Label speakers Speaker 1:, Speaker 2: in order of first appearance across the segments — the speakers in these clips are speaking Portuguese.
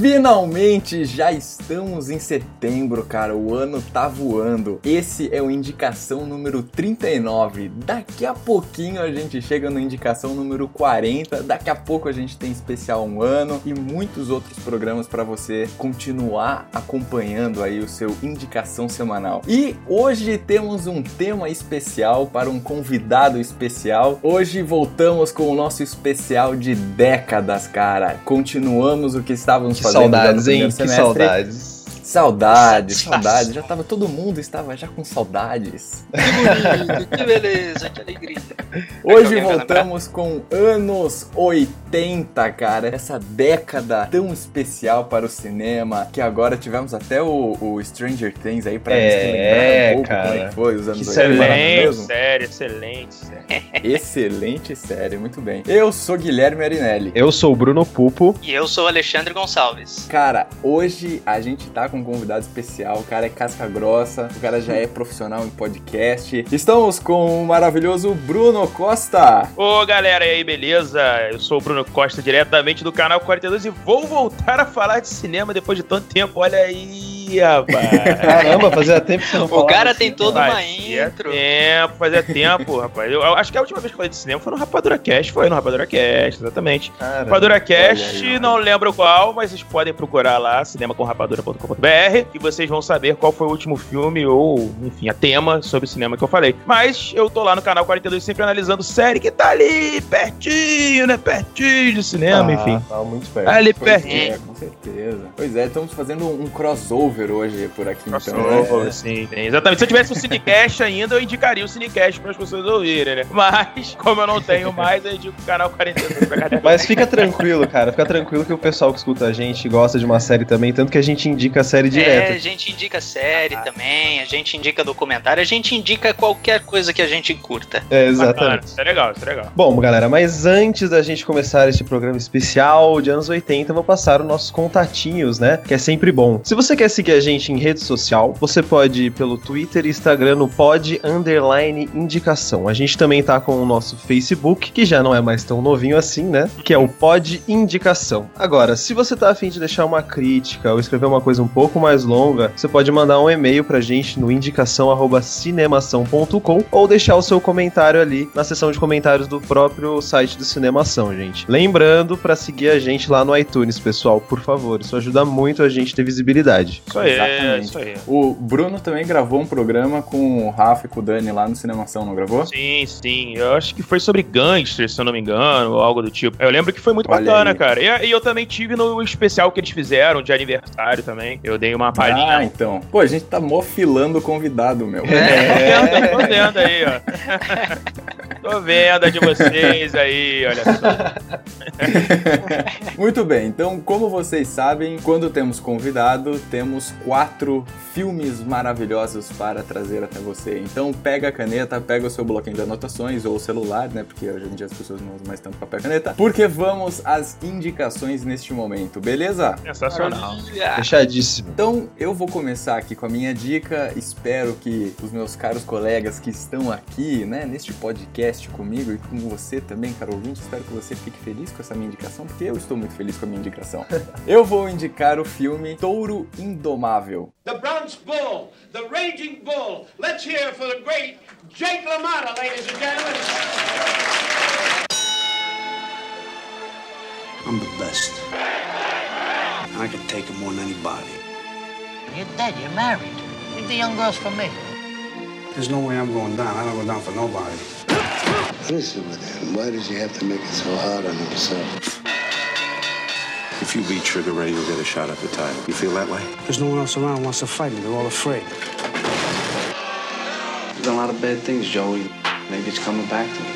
Speaker 1: Finalmente já estamos em setembro, cara. O ano tá voando. Esse é o indicação número 39. Daqui a pouquinho a gente chega no indicação número 40. Daqui a pouco a gente tem especial um ano e muitos outros programas para você continuar acompanhando aí o seu indicação semanal. E hoje temos um tema especial para um convidado especial. Hoje voltamos com o nosso especial de décadas, cara. Continuamos o que estávamos fazendo
Speaker 2: saudades, hein? Que
Speaker 1: semestre.
Speaker 2: saudades.
Speaker 1: Saudades, saudades. Já tava, todo mundo estava já com saudades.
Speaker 3: Que bonito, que beleza, que alegria.
Speaker 1: Hoje
Speaker 3: vai
Speaker 1: voltamos com anos 80, cara. Essa década tão especial para o cinema. Que agora tivemos até o, o Stranger Things aí pra
Speaker 2: É,
Speaker 1: nos relembrar um pouco
Speaker 2: cara.
Speaker 1: como é que foi os anos 80. é
Speaker 4: Excelente
Speaker 1: mesmo?
Speaker 4: série, excelente série.
Speaker 1: Excelente série, muito bem. Eu sou Guilherme Arinelli.
Speaker 2: Eu sou o Bruno Pupo.
Speaker 3: E eu sou o Alexandre Gonçalves.
Speaker 1: Cara, hoje a gente tá com um convidado especial. O cara é casca grossa, o cara já é profissional em podcast. Estamos com o maravilhoso Bruno Costa.
Speaker 4: Ô galera, e aí, beleza? Eu sou o Bruno Costa, diretamente do canal 42 e vou voltar a falar de cinema depois de tanto tempo. Olha aí, rapaz.
Speaker 2: Caramba, fazia tempo que você não
Speaker 3: O cara
Speaker 2: assim,
Speaker 3: tem toda uma
Speaker 4: Fazia
Speaker 3: intro.
Speaker 4: tempo, fazia tempo, rapaz. Eu, eu acho que a última vez que eu falei de cinema foi no Rapadura Cast. Foi no Rapadura Cast, exatamente.
Speaker 2: Cara,
Speaker 4: Rapadura Cast,
Speaker 1: aí,
Speaker 4: não lembro qual, mas vocês podem procurar lá, cinemacomrapadura.com.br, e vocês vão saber qual foi o último filme ou, enfim, a tema sobre cinema que eu falei. Mas eu tô lá no canal 42 sempre analisando série que tá ali pertinho, né? Pertinho de cinema,
Speaker 2: ah,
Speaker 4: enfim.
Speaker 2: Tá muito perto.
Speaker 4: Ali
Speaker 1: Pois
Speaker 4: pertinho.
Speaker 1: é, com certeza. Pois é, estamos fazendo um crossover hoje por aqui, então.
Speaker 4: Crossover,
Speaker 1: né?
Speaker 4: sim, tem. Exatamente. Se eu tivesse um Cinecast ainda, eu indicaria o Cinecast para as pessoas ouvirem, né? Mas, como eu não tenho mais, eu indico o canal 42 pra cada
Speaker 2: Mas fica tranquilo, cara. Fica tranquilo que o pessoal que escuta a gente gosta de uma série também, tanto que a gente indica a série
Speaker 3: É,
Speaker 2: direto.
Speaker 3: a gente indica série também, a gente indica documentário, a gente indica qualquer coisa que a gente curta.
Speaker 2: É,
Speaker 4: Bacana,
Speaker 2: exatamente.
Speaker 4: Isso é legal, isso é legal.
Speaker 2: Bom, galera, mas antes da gente começar este programa especial de anos 80, eu vou passar os nossos contatinhos, né? Que é sempre bom. Se você quer seguir a gente em rede social, você pode ir pelo Twitter e Instagram no pod underline indicação. A gente também tá com o nosso Facebook, que já não é mais tão novinho assim, né? Que é o pod indicação. Agora, se você tá afim de deixar uma crítica ou escrever uma coisa um pouco mais longa, você pode mandar um e-mail pra gente no indicação@cinemação.com ou deixar o seu comentário ali na seção de comentários do próprio site do Cinemação, gente. Lembrando pra seguir a gente lá no iTunes, pessoal, por favor. Isso ajuda muito a gente ter visibilidade.
Speaker 4: Isso aí,
Speaker 1: Exatamente.
Speaker 4: isso aí.
Speaker 1: O Bruno também gravou um programa com o Rafa e com o Dani lá no Cinemação, não gravou?
Speaker 4: Sim, sim. Eu acho que foi sobre gangsters, se eu não me engano, ou algo do tipo. Eu lembro que foi muito
Speaker 1: Olha
Speaker 4: bacana,
Speaker 1: aí.
Speaker 4: cara. E, e eu também tive no especial que eles fizeram de aniversário também. Eu dei uma palhinha.
Speaker 1: Ah, então. Pô, a gente tá mofilando o convidado, meu.
Speaker 4: É. Tô vendo, tô vendo aí, ó. tô vendo a de vocês aí, olha só.
Speaker 1: Muito bem, então, como vocês sabem, quando temos convidado, temos quatro filmes maravilhosos para trazer até você. Então, pega a caneta, pega o seu bloquinho de anotações ou o celular, né? Porque hoje em dia as pessoas não usam mais tanto papel e caneta. Porque vamos às indicações neste momento, beleza?
Speaker 4: Sensacional.
Speaker 2: Fechadíssimo.
Speaker 1: Então, eu vou começar aqui com a minha dica. Espero que os meus caros colegas que estão aqui, né, neste podcast comigo e com você também, caro ouvinte, espero que você fique feliz com essa minha indicação, porque eu estou muito feliz com a minha indicação. eu vou indicar o filme Touro Indomável.
Speaker 5: the Bronx Bull, the Raging Bull. Let's hear for the great Jake LaMotta, ladies and gentlemen.
Speaker 6: I'm the best. I can take it more than anybody.
Speaker 7: You're dead. You're married. Leave the young girls for me.
Speaker 6: There's no way I'm going down. I don't go down for nobody.
Speaker 8: What is it with him? Why does he have to make it so hard on himself?
Speaker 9: If you beat Sugar Ray, you'll get a shot at the title. You feel that way?
Speaker 6: There's no one else around who wants to fight me. They're all afraid.
Speaker 10: There's a lot of bad things, Joey. Maybe it's coming back to me.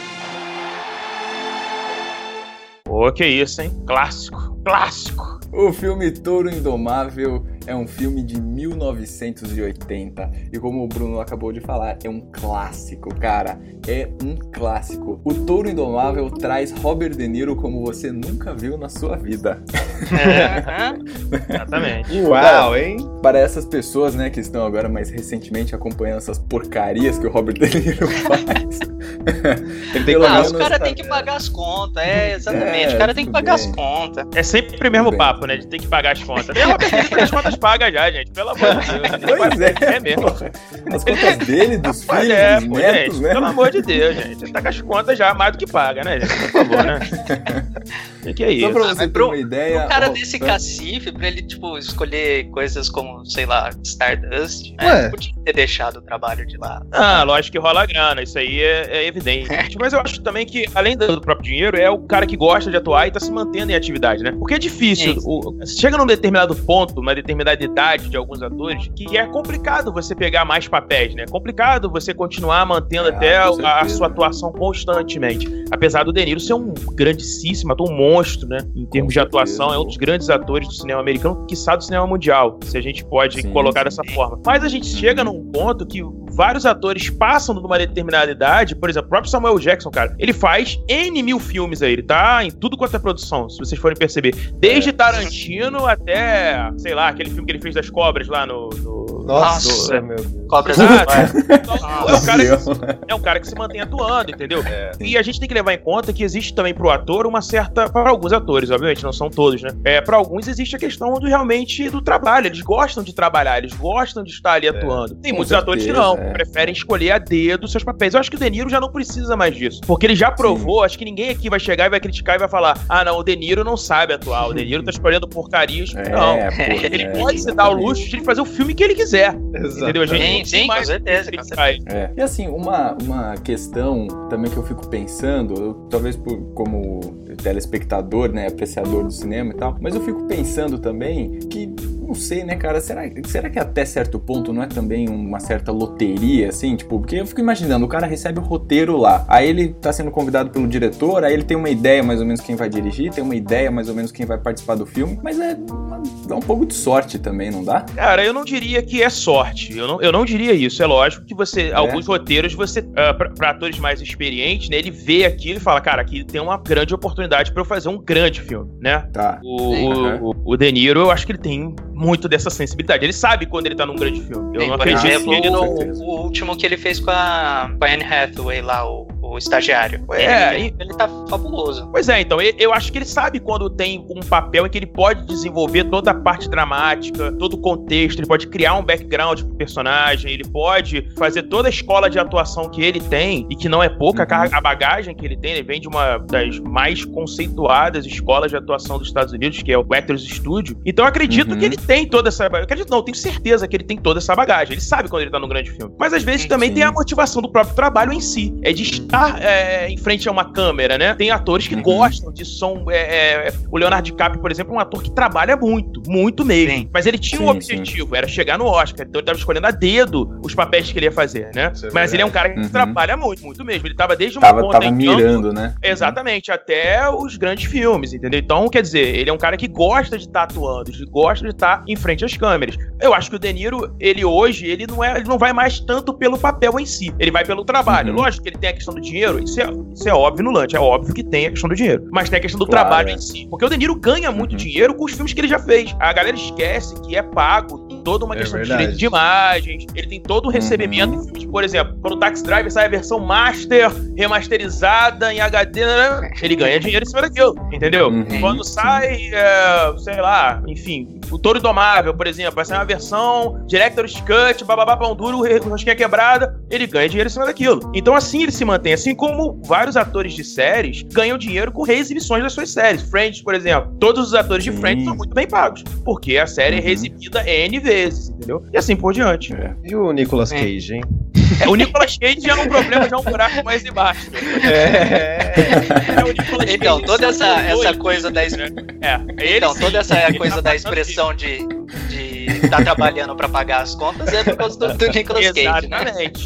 Speaker 4: Pô, que isso, hein? Clássico, clássico.
Speaker 1: O filme Touro Indomável é um filme de 1980 e como o Bruno acabou de falar, é um clássico, cara. É um clássico. O Touro Indomável traz Robert De Niro como você nunca viu na sua vida.
Speaker 3: É,
Speaker 4: Exatamente.
Speaker 2: Uau, hein?
Speaker 1: Para essas pessoas, né, que estão agora mais recentemente acompanhando essas porcarias que o Robert De Niro faz.
Speaker 2: Ele tem
Speaker 1: Pelo
Speaker 3: ah, os caras
Speaker 1: tá-
Speaker 3: têm que pagar as contas, é, exatamente.
Speaker 1: É,
Speaker 3: o cara tem que pagar
Speaker 1: bem.
Speaker 3: as contas.
Speaker 4: É sempre o mesmo papo, né? De ter que pagar as contas. Tem Robert De Niro tem as contas pagas já, gente. Pelo amor de Deus.
Speaker 1: Pois é,
Speaker 4: É mesmo.
Speaker 1: porra. As contas dele, dos filhos,
Speaker 4: é,
Speaker 1: dos
Speaker 4: pô,
Speaker 1: netos,
Speaker 4: gente,
Speaker 1: né?
Speaker 4: pelo amor de Deus, gente. Tá com as contas já mais do que paga, né, gente? Por favor, né? O que é
Speaker 1: Só
Speaker 4: isso?
Speaker 1: pra
Speaker 3: Ah,
Speaker 1: você
Speaker 3: mas
Speaker 1: ter
Speaker 3: pro-
Speaker 1: uma ideia.
Speaker 3: Um cara desse cacife, pra ele, tipo, escolher coisas como, sei lá, Stardust, né?
Speaker 2: Ué.
Speaker 3: Podia ter deixado o trabalho de lado.
Speaker 4: Ah, lógico que rola grana, isso aí é, é evidente. Mas eu acho também que, além do próprio dinheiro, é o cara que gosta de atuar e tá se mantendo em atividade, né? Porque é difícil. O- chega num determinado ponto, uma determinada idade de alguns atores, que é complicado você pegar mais papéis, né? É complicado você continuar mantendo
Speaker 1: É,
Speaker 4: até a- a sua atuação constantemente. Apesar do De Niro ser um grandíssimo ator, um monstro, né? Em termos de atuação, é um dos grandes atores do cinema americano, quiçá do cinema mundial, se a gente pode
Speaker 1: Sim,
Speaker 4: colocar
Speaker 1: sim.
Speaker 4: dessa forma. Mas a gente chega num ponto que vários atores passam de uma determinada idade, por exemplo, o próprio Samuel Jackson, cara, ele faz N mil filmes aí, ele tá em tudo quanto é produção, se vocês forem perceber. Desde Tarantino até, sei lá, aquele filme que ele fez das cobras lá no. no-
Speaker 2: Nossa,
Speaker 4: do-
Speaker 2: meu Deus.
Speaker 3: Cobras.
Speaker 4: Então, é, um cara que, é um cara que se mantém atuando, entendeu? E a gente tem que levar em conta que existe também pro ator uma certa. Para alguns atores, obviamente, não são todos, né? É, para alguns existe a questão do realmente do trabalho. Eles gostam de trabalhar, eles gostam de estar ali atuando. Tem
Speaker 1: Com
Speaker 4: muitos atores que
Speaker 1: certeza,
Speaker 4: não,
Speaker 1: é.
Speaker 4: preferem escolher a dedo seus papéis. Eu acho que o De Niro já não precisa mais disso. Porque ele já provou, acho que ninguém aqui vai chegar e vai criticar e vai falar: ah, não, o De Niro não sabe atuar, o De Niro tá escolhendo porcarias.
Speaker 1: É,
Speaker 4: não.
Speaker 1: pô,
Speaker 4: Ele
Speaker 1: é,
Speaker 4: pode se dar o luxo de ele fazer o filme que ele quiser. Entendeu? A gente
Speaker 3: Sim, com
Speaker 4: mais
Speaker 3: certeza, com
Speaker 4: ele.
Speaker 1: É. E assim, uma, uma questão também que eu fico pensando, eu, talvez por, como telespectador, né, apreciador do cinema e tal, mas eu fico pensando também que, não sei, né, cara, será, será que até certo ponto não é também uma certa loteria, assim, tipo, porque eu fico imaginando, o cara recebe o roteiro lá, aí ele tá sendo convidado pelo diretor, aí ele tem uma ideia mais ou menos quem vai dirigir, tem uma ideia mais ou menos quem vai participar do filme, mas é, um pouco de sorte também, não dá?
Speaker 4: Cara, eu não diria que é sorte. Eu não, eu não diria isso. É lógico que você, alguns roteiros, você, uh, para atores mais experientes, né, ele vê aquilo e fala, cara, aqui tem uma grande oportunidade pra eu fazer um grande filme, né?
Speaker 1: Tá.
Speaker 4: O,
Speaker 3: Sim.
Speaker 4: o, o- o De Niro, eu acho que ele tem muito dessa sensibilidade. Ele sabe quando ele tá num grande filme. Eu
Speaker 3: Sim,
Speaker 4: não
Speaker 3: por
Speaker 4: acredito
Speaker 3: exemplo,
Speaker 4: que ele não.
Speaker 3: o último que ele fez com a, com a Anne Hathaway lá, o, o estagiário.
Speaker 4: É,
Speaker 3: ele, ele tá fabuloso.
Speaker 4: Pois é, então, eu acho que ele sabe quando tem um papel em que ele pode desenvolver toda a parte dramática, todo o contexto, ele pode criar um background pro personagem, ele pode fazer toda a escola de atuação que ele tem, e que não é pouca a
Speaker 1: Uhum.
Speaker 4: a bagagem que ele tem, ele vem de uma das mais conceituadas escolas de atuação dos Estados Unidos, que é o Actors Studio. Então eu acredito
Speaker 1: Uhum.
Speaker 4: que ele tem toda essa bagagem. Acredito não, eu tenho certeza que ele tem toda essa bagagem. Ele sabe quando ele tá num grande filme. Mas às vezes também
Speaker 1: Sim.
Speaker 4: tem a motivação do próprio trabalho em si. É de estar é, em frente a uma câmera, né? Tem atores que
Speaker 1: Uhum.
Speaker 4: gostam de som. é, é, o Leonardo DiCaprio, por exemplo, é um ator que trabalha muito, muito mesmo.
Speaker 3: Sim.
Speaker 4: Mas ele tinha um
Speaker 1: Sim,
Speaker 4: objetivo, era chegar no Oscar. Então ele tava escolhendo a dedo os papéis que ele ia fazer, né?
Speaker 2: É
Speaker 4: Mas ele é um cara que
Speaker 1: Uhum.
Speaker 4: trabalha muito, muito mesmo. Ele tava desde uma
Speaker 1: Tava,
Speaker 4: ponta
Speaker 1: tava
Speaker 4: em campo,
Speaker 1: mirando, né?
Speaker 4: Exatamente, até os grandes filmes, entendeu? Então, quer dizer, ele é um cara que gosta de estar atuando, de gosta de estar em frente às câmeras. Eu acho que o De Niro, ele hoje, ele não é, ele não vai mais tanto pelo papel em si, ele vai pelo trabalho.
Speaker 1: Uhum.
Speaker 4: Lógico que ele tem a questão do dinheiro, isso é, isso é óbvio no lunch, é óbvio que tem a questão do dinheiro, mas tem a questão do
Speaker 1: Claro,
Speaker 4: trabalho
Speaker 1: é.
Speaker 4: em si, porque o De Niro ganha muito
Speaker 1: Uhum.
Speaker 4: dinheiro com os filmes que ele já fez. A galera esquece que é pago, toda uma
Speaker 2: É
Speaker 4: questão
Speaker 2: verdade.
Speaker 4: de direito de imagens, ele tem todo o recebimento
Speaker 1: Uhum.
Speaker 4: por exemplo, quando o Taxi Driver sai a versão master, remasterizada em HD, né? ele ganha dinheiro em cima daquilo, entendeu?
Speaker 1: Uhum,
Speaker 4: Quando
Speaker 1: sim.
Speaker 4: sai, é, sei lá, enfim, o Touro Indomável, por exemplo, vai sair uma versão Director's Cut, bababá, pão duro, rosquinha quebrada, ele ganha dinheiro em cima daquilo. Então assim ele se mantém, assim como vários atores de séries ganham dinheiro com reexibições das suas séries. Friends, por exemplo, todos os atores de
Speaker 1: Sim.
Speaker 4: Friends são muito bem pagos, porque a série é
Speaker 1: Uhum.
Speaker 4: reexibida N vezes, entendeu? E assim por diante.
Speaker 1: É.
Speaker 2: E o Nicolas
Speaker 3: É.
Speaker 2: Cage, hein?
Speaker 4: É, o Nicolas Cage já é um problema, já é um buraco mais embaixo.
Speaker 2: É.
Speaker 4: É o Nicolas
Speaker 3: Então,
Speaker 4: Cage
Speaker 3: toda essa, essa coisa da, es-
Speaker 4: né? É, ele
Speaker 3: então,
Speaker 4: sim,
Speaker 3: toda essa
Speaker 4: ele
Speaker 3: coisa
Speaker 4: tá
Speaker 3: da expressão de de estar trabalhando pra pagar as contas é por causa do, do Nicolas Cage, né?
Speaker 4: Exatamente.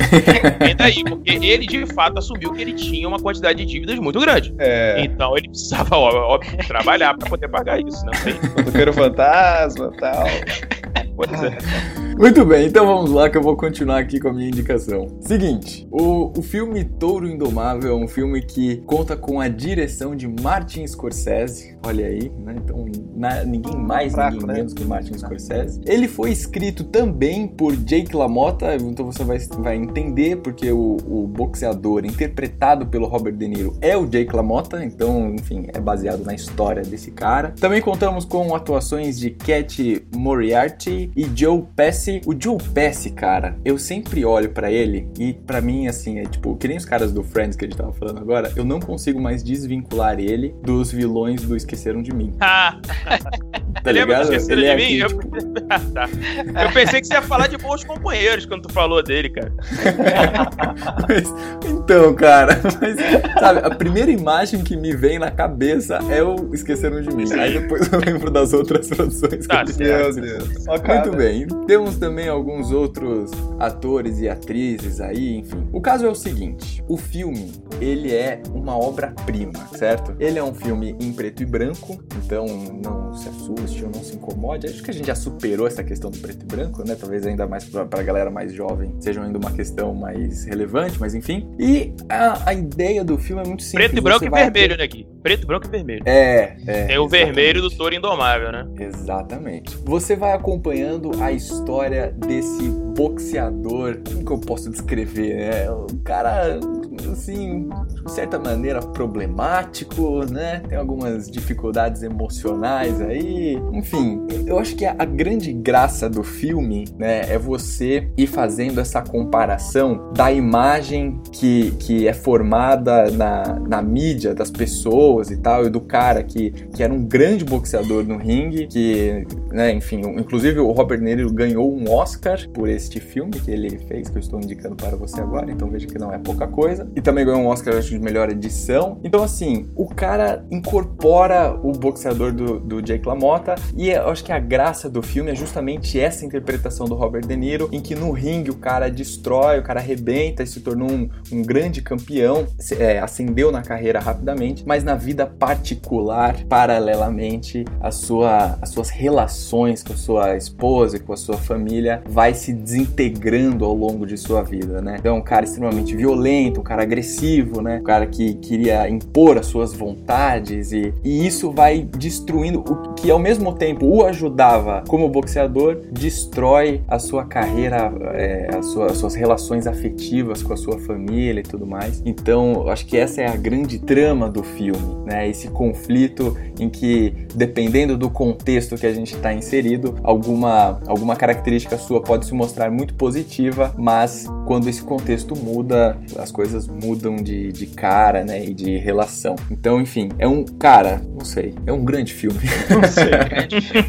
Speaker 4: E daí, porque ele de fato assumiu que ele tinha uma quantidade de dívidas muito grande.
Speaker 2: É.
Speaker 4: Então ele precisava, óbvio, trabalhar pra poder pagar isso, né? Não tem-
Speaker 2: Motoqueiro fantasma e tal.
Speaker 4: Pois é.
Speaker 1: Muito bem, então vamos lá que eu vou continuar aqui com a minha indicação. Seguinte, o, o filme Touro Indomável é um filme que conta com a direção de Martin Scorsese. Olha aí, né? Então, na- ninguém mais,
Speaker 2: Fraco,
Speaker 1: ninguém
Speaker 2: né?
Speaker 1: menos que Martin Scorsese. Ele foi escrito também por Jake LaMotta, então você vai, vai entender porque o, o boxeador interpretado pelo Robert De Niro é o Jake LaMotta, então, enfim, é baseado na história desse cara. Também contamos com atuações de Cat Moriarty e Joe Pesci. O Joe Pesci, cara, eu sempre olho pra ele e pra mim, assim, é tipo, que nem os caras do Friends que a gente tava falando agora, eu não consigo mais desvincular ele dos vilões do Esqueceram de Mim.
Speaker 4: Ah,
Speaker 1: Tá
Speaker 4: lembra do
Speaker 1: ligado?
Speaker 4: Esqueceram
Speaker 1: Ele é
Speaker 4: de Mim?
Speaker 1: aqui,
Speaker 4: Eu-
Speaker 1: tipo,
Speaker 4: Ah, tá. Eu pensei que você ia falar de bons companheiros quando tu falou dele, cara.
Speaker 1: Mas, então, cara, mas, sabe, a primeira imagem que me vem na cabeça é o Esqueceram de Mim. Aí depois eu lembro das outras produções que
Speaker 4: Tá certo.
Speaker 1: fez.
Speaker 2: Meu Deus. Cara.
Speaker 1: Muito bem. Temos também alguns outros atores e atrizes aí, enfim. O caso é o seguinte: o filme, ele é uma obra-prima, certo? Ele é um filme em preto e branco, então não se assuste ou não se incomode. Acho que a gente já superou essa questão do preto e branco, né? Talvez ainda mais pra, pra galera mais jovem seja ainda uma questão mais relevante, mas enfim. E a, a ideia do filme é muito simples.
Speaker 4: Preto e branco e vermelho, né, aqui? Preto, branco e vermelho.
Speaker 1: É, é.
Speaker 4: Tem o
Speaker 1: exatamente.
Speaker 4: vermelho do touro indomável, né?
Speaker 1: Exatamente. Você vai acompanhando a história desse boxeador. Como que eu posso descrever? né? Um cara, assim, de certa maneira problemático, né? Tem algumas dificuldades emocionais aí. Enfim, eu acho que a, grande graça do filme, né, é você ir fazendo essa comparação da imagem que, que é formada na, na mídia das pessoas e tal, e do cara que, que era um grande boxeador no ringue, que, né, enfim, inclusive o Robert Niro ganhou um Oscar por este filme que ele fez, que eu estou indicando para você agora, então veja que não é pouca coisa. E também ganhou um Oscar, acho, de melhor edição. Então, assim, o cara incorpora o boxeador do, do Jake LaMotta, e eu acho que a graça do filme é justamente essa interpretação do Robert De Niro, em que no ringue o cara destrói, o cara arrebenta e se tornou um, um grande campeão, é, ascendeu na carreira rapidamente, mas na vida particular, paralelamente, a sua, as suas relações com a sua esposa e com a sua família vai se desintegrando ao longo de sua vida, né? Então, um cara extremamente violento, um cara agressivo, né? Um cara que queria impor as suas vontades e, e isso vai destruindo o que ao mesmo tempo o ajudava como boxeador, destrói a sua carreira, é, a sua- as suas relações afetivas com a sua família e tudo mais. Então, acho que essa é a grande trama do filme, né? Esse conflito em que, dependendo do contexto que a gente está inserido, alguma, alguma característica sua pode se mostrar muito positiva, mas quando esse contexto muda, as coisas mudam de, de cara, né? E de relação. Então, enfim, é um. Cara, não sei, é um grande filme.
Speaker 3: Grande filme.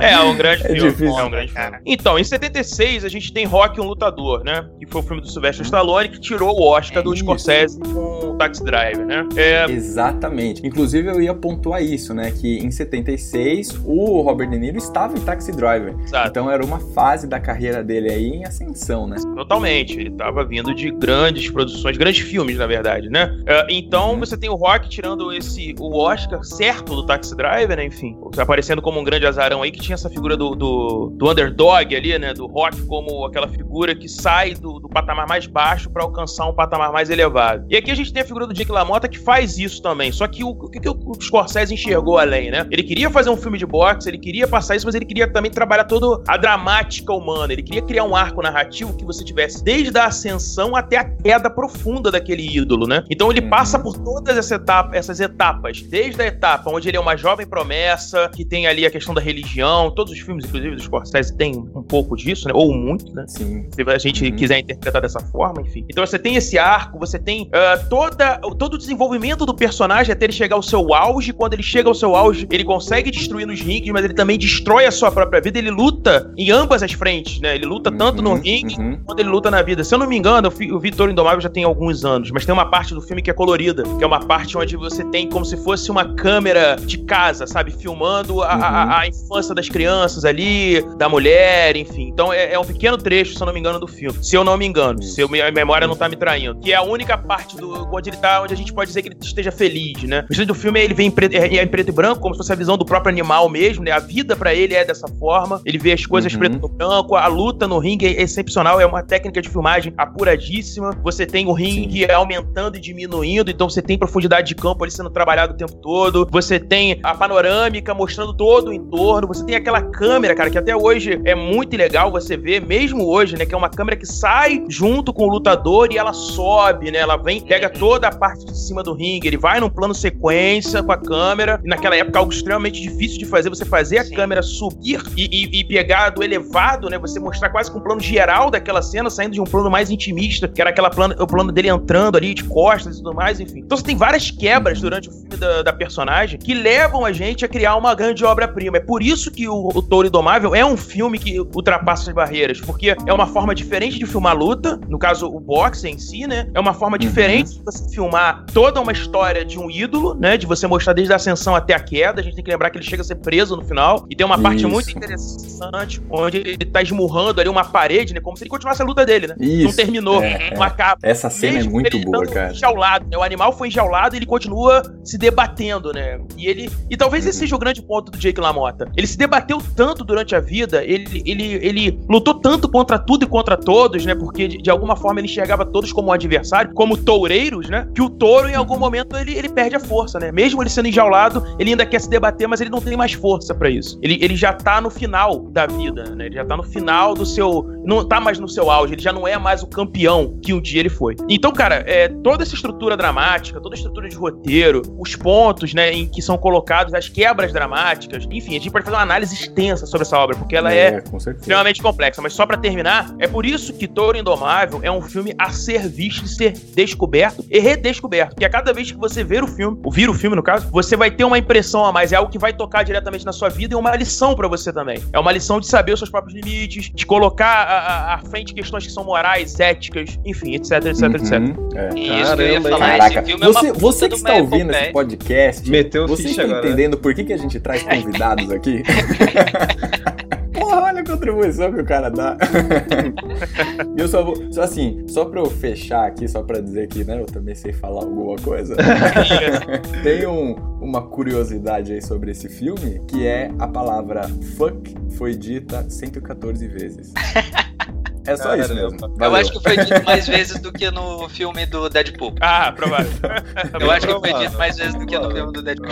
Speaker 3: É,
Speaker 4: É, é um grande
Speaker 1: É
Speaker 4: filme.
Speaker 1: difícil.
Speaker 4: É um grande filme. Então, em 76, a gente tem Rock, um Lutador, né? Que foi o filme do Sylvester Stallone que tirou o Oscar
Speaker 1: É
Speaker 4: do
Speaker 1: isso.
Speaker 4: Scorsese com Taxi Driver, né? É,
Speaker 1: Exatamente. Inclusive, eu ia pontuar isso, né? Que em 76, o Robert De Niro estava em Taxi Driver.
Speaker 4: Exato.
Speaker 1: Então, era uma fase da carreira dele aí em ascensão, né?
Speaker 4: Totalmente. Ele tava vindo de grandes produções, grandes filmes, na verdade, né? É, então
Speaker 1: Uhum.
Speaker 4: você tem o Rock tirando esse o Oscar certo do Taxi Driver, né? Enfim, aparecendo como um grande azarão aí, que tinha essa figura do, do, do underdog ali, né? Do Rock como aquela figura que sai do, do patamar mais baixo pra alcançar um patamar mais elevado. E aqui a gente tem figura do Jake LaMotta que faz isso também. Só que o, o que, que o Scorsese enxergou além, né? Ele queria fazer um filme de boxe, ele queria passar isso, mas ele queria também trabalhar toda a dramática humana. Ele queria criar um arco narrativo que você tivesse desde a ascensão até a queda profunda daquele ídolo, né? Então ele
Speaker 1: Uhum.
Speaker 4: passa por todas essa etapa- essas etapas, desde a etapa onde ele é uma jovem promessa, que tem ali a questão da religião, todos os filmes, inclusive, do Scorsese, tem um pouco disso, né? Ou muito, né?
Speaker 1: Sim.
Speaker 4: se a gente
Speaker 1: Uhum.
Speaker 4: quiser interpretar dessa forma, enfim. Então você tem esse arco, você tem ah, toda, todo o desenvolvimento do personagem até ele chegar ao seu auge. Quando ele chega ao seu auge, ele consegue destruir nos rings, mas ele também destrói a sua própria vida. Ele luta em ambas as frentes, né? Ele luta tanto no
Speaker 1: Uhum,
Speaker 4: ringue
Speaker 1: uhum.
Speaker 4: quanto ele luta na vida. Se eu não me engano, o Vitor Indomável já tem alguns anos, mas tem uma parte do filme que é colorida, que é uma parte onde você tem como se fosse uma câmera de casa, sabe? Filmando a, uhum. a, a infância das crianças ali, da mulher, enfim. Então é, é, um pequeno trecho, se eu não me engano, do filme. Se eu não me engano, se eu, a memória não tá me traindo. Que é a única parte do onde ele tá, onde a gente pode dizer que ele esteja feliz, né? O do filme ele vem em preto, é, é em preto e branco, como se fosse a visão do próprio animal mesmo, né? A vida para ele é dessa forma. Ele vê as coisas uhum. preto e branco, a luta no ringue é excepcional, é uma técnica de filmagem apuradíssima. Você tem o ringue Sim. aumentando e diminuindo, então você tem profundidade de campo ali sendo trabalhado o tempo todo. Você tem a panorâmica mostrando todo o entorno. Você tem aquela câmera, cara, que até hoje é muito legal você ver, mesmo hoje, né? Que é uma câmera que sai junto com o lutador e ela sobe, né? Ela vem, pega toda a parte de cima do ringue, ele vai num plano sequência com a câmera. E naquela época, algo extremamente difícil de fazer, você fazer a Sim. câmera subir e, e, e, pegar do elevado, né? Você mostrar quase com um plano geral daquela cena, saindo de um plano mais intimista, que era aquela plano, o plano dele entrando ali de costas e tudo mais, enfim. Então você tem várias quebras durante o filme da, da personagem que levam a gente a criar uma grande obra-prima. É por isso que o, o Touro Indomável é um filme que ultrapassa as barreiras, porque é uma forma diferente de filmar luta, no caso o boxe em si, né? É uma forma uhum. diferente de você filmar toda uma história de um ídolo, né? De você mostrar desde a ascensão até a queda. A gente tem que lembrar que ele chega a ser preso no final. E tem uma parte Isso. muito interessante, onde ele tá esmurrando ali uma parede, né? Como se ele continuasse a luta dele, né?
Speaker 1: Isso.
Speaker 4: Não terminou,
Speaker 1: é,
Speaker 4: não
Speaker 1: é.
Speaker 4: acaba.
Speaker 1: Essa cena é
Speaker 4: Mesmo
Speaker 1: é muito boa, cara.
Speaker 4: Enjaulado, né? O animal foi enjaulado e ele continua se debatendo, né? E ele. E talvez esse seja o grande ponto do Jake LaMotta. Ele se debateu tanto durante a vida, ele, ele, ele lutou tanto contra tudo e contra todos, né? Porque de, de alguma forma ele enxergava todos como um adversário, como toureiros, né? Que o touro, em algum momento, ele, ele perde a força, né? Mesmo ele sendo enjaulado, ele ainda quer se debater, mas ele não tem mais força para isso. Ele, ele já tá no final da vida, né? Ele já tá no final do seu. Não tá mais no seu auge, ele já não é mais o campeão que um dia ele foi. Então, cara, é, toda essa estrutura dramática, toda a estrutura de roteiro, os pontos, né, em que são colocados, as quebras dramáticas, enfim, a gente pode fazer uma análise extensa sobre essa obra, porque ela é, é extremamente complexa. Mas só para terminar, é por isso que Touro Indomável é um filme a ser visto e ser descoberto redescoberto. Que a cada vez que você ver o filme, ouvir o filme no caso, você vai ter uma impressão a mais, é algo que vai tocar diretamente na sua vida e uma lição para você também. É uma lição de saber os seus próprios limites, de colocar à frente questões que são morais, éticas, enfim, etc, etc, uhum. etc.
Speaker 3: É. Isso que eu ia falar,
Speaker 1: Caraca, você, você que está ouvindo esse podcast,
Speaker 2: Meteu
Speaker 1: você está agora, entendendo por que, que a gente traz convidados aqui? Porra, olha a contribuição que o cara dá. E eu só vou. Só assim, só pra eu fechar aqui, só pra dizer que, né, eu também sei falar alguma coisa. Tem um, uma curiosidade aí sobre esse filme, que é a palavra fuck foi dita 114 vezes. É só isso mesmo. Valeu.
Speaker 3: Eu acho que foi dito mais vezes do que no filme do Deadpool.
Speaker 4: Ah, provável.
Speaker 3: Eu acho que foi dito mais vezes do que no filme do Deadpool.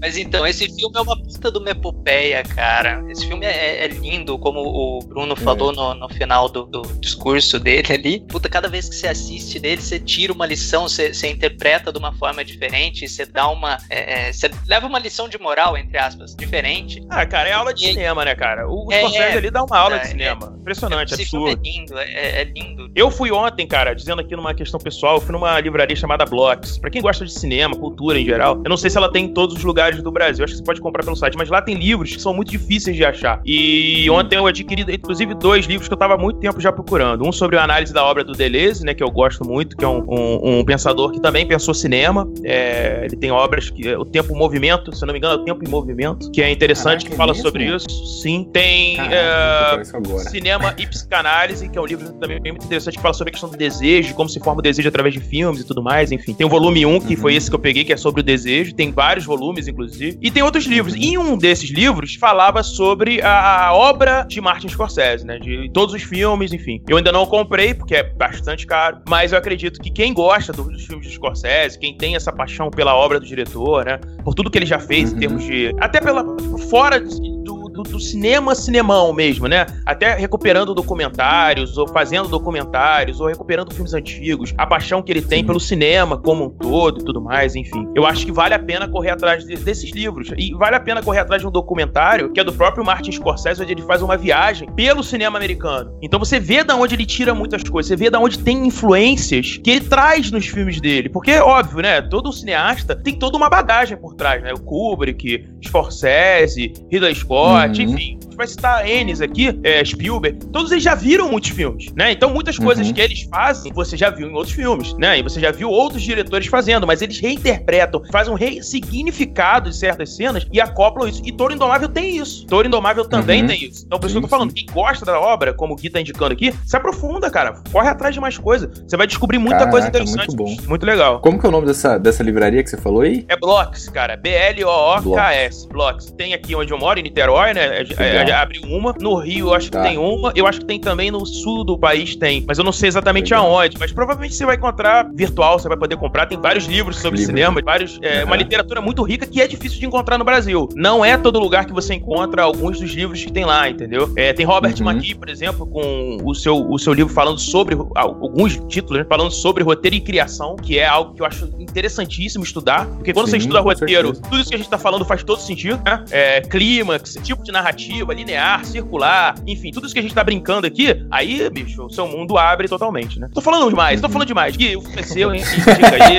Speaker 3: Mas então, esse filme é uma puta de uma epopeia, cara. Esse filme é, é lindo, como o Bruno falou é. no, no final do, do, discurso dele ali. Puta, cada vez que você assiste dele, você tira uma lição, você, você interpreta de uma forma diferente, você dá uma. É, é você leva uma lição de moral, entre aspas, diferente.
Speaker 4: Ah, cara, é aula de e, cinema, né, cara? O é, Scorsese ali dá uma aula de cinema cinema. Impressionante,
Speaker 3: Esse
Speaker 4: absurdo.
Speaker 3: Filme é lindo, é, é, lindo.
Speaker 4: Eu fui ontem, cara, dizendo aqui numa questão pessoal, eu fui numa livraria chamada Blocks. Pra quem gosta de cinema, cultura em geral, eu não sei se ela tem em todos os lugares do Brasil. Acho que você pode comprar pelo site, mas lá tem livros que são muito difíceis de achar. E ontem eu adquiri, inclusive, dois livros que eu tava há muito tempo já procurando. Um sobre a análise da obra do Deleuze, né, que eu gosto muito, que é um, um, um pensador que também pensou cinema. É, ele tem obras que o tempo movimento, se eu não me engano, é o tempo em movimento, que é interessante, Caraca, que fala é sobre isso. Sim, tem Caraca, é, cinema e psicanálise, que é um livro também muito interessante que fala sobre a questão do desejo, como se forma o desejo através de filmes e tudo mais, enfim. Tem o volume 1, que uhum. foi esse que eu peguei, que é sobre o desejo, tem vários volumes, inclusive, e tem outros livros. E um desses livros falava sobre a, a obra de Martin Scorsese, né, de todos os filmes, enfim. Eu ainda não comprei, porque é bastante caro, mas eu acredito que quem gosta dos filmes de Scorsese, quem tem essa paixão pela obra do diretor, né, por tudo que ele já fez uhum. em termos de... até pela... fora do do, do, cinema cinemão mesmo, né? Até recuperando documentários, ou fazendo documentários, ou recuperando filmes antigos, a paixão que ele tem pelo cinema como um todo e tudo mais, enfim. Eu acho que vale a pena correr atrás de, desses livros. E vale a pena correr atrás de um documentário que é do próprio Martin Scorsese, onde ele faz uma viagem pelo cinema americano. Então você vê da onde ele tira muitas coisas, você vê da onde tem influências que ele traz nos filmes dele. Porque, óbvio, né? Todo cineasta tem toda uma bagagem por trás, né? O Kubrick, Scorsese, Ridley Scott, uhum. enfim vai citar Ennis aqui, é, Spielberg, todos eles já viram muitos filmes, né? Então muitas coisas
Speaker 1: Uhum.
Speaker 4: que eles fazem, você já viu em outros filmes, né? E você já viu outros diretores fazendo, mas eles reinterpretam, fazem um ressignificado de certas cenas e acoplam isso. E Toro Indomável tem isso. Toro Indomável também
Speaker 1: Uhum.
Speaker 4: tem isso. Então por isso que eu tô falando, quem gosta da obra, como o Gui tá indicando aqui, se aprofunda, cara. Corre atrás de mais coisa. Você vai descobrir muita coisa
Speaker 1: Caraca,
Speaker 4: interessante.
Speaker 1: muito bom.
Speaker 4: Muito legal.
Speaker 1: Como que é o nome dessa, dessa livraria que você falou aí?
Speaker 4: É Blocks, cara. B-L-O-O-K-S. Blocks. Tem aqui onde eu moro, em Niterói, né? É, é, abriu uma. No Rio, eu acho
Speaker 1: Tá.
Speaker 4: que tem uma. Eu acho que tem também no sul do país, tem. Mas eu não sei exatamente
Speaker 1: Legal.
Speaker 4: aonde. Mas provavelmente você vai encontrar virtual, você vai poder comprar. Tem vários livros sobre cinema, vários. É,
Speaker 1: Aham.
Speaker 4: Uma literatura muito rica que é difícil de encontrar no Brasil. Não é todo lugar que você encontra alguns dos livros que tem lá, entendeu? É, tem Robert
Speaker 1: Uhum.
Speaker 4: McKee, por exemplo, com o seu, o seu livro falando sobre. alguns títulos, né? Falando sobre roteiro e criação, que é algo que eu acho interessantíssimo estudar. Porque quando você
Speaker 1: Sim,
Speaker 4: estuda
Speaker 1: com
Speaker 4: roteiro,
Speaker 1: certeza.
Speaker 4: tudo isso que a gente tá falando faz todo sentido, né? É, clímax, tipo de narrativa, linear, circular, enfim, tudo isso que a gente tá brincando aqui, aí, bicho, o seu mundo abre totalmente, né? Tô falando demais, tô falando demais. Gui, o seu, hein? Dica aí.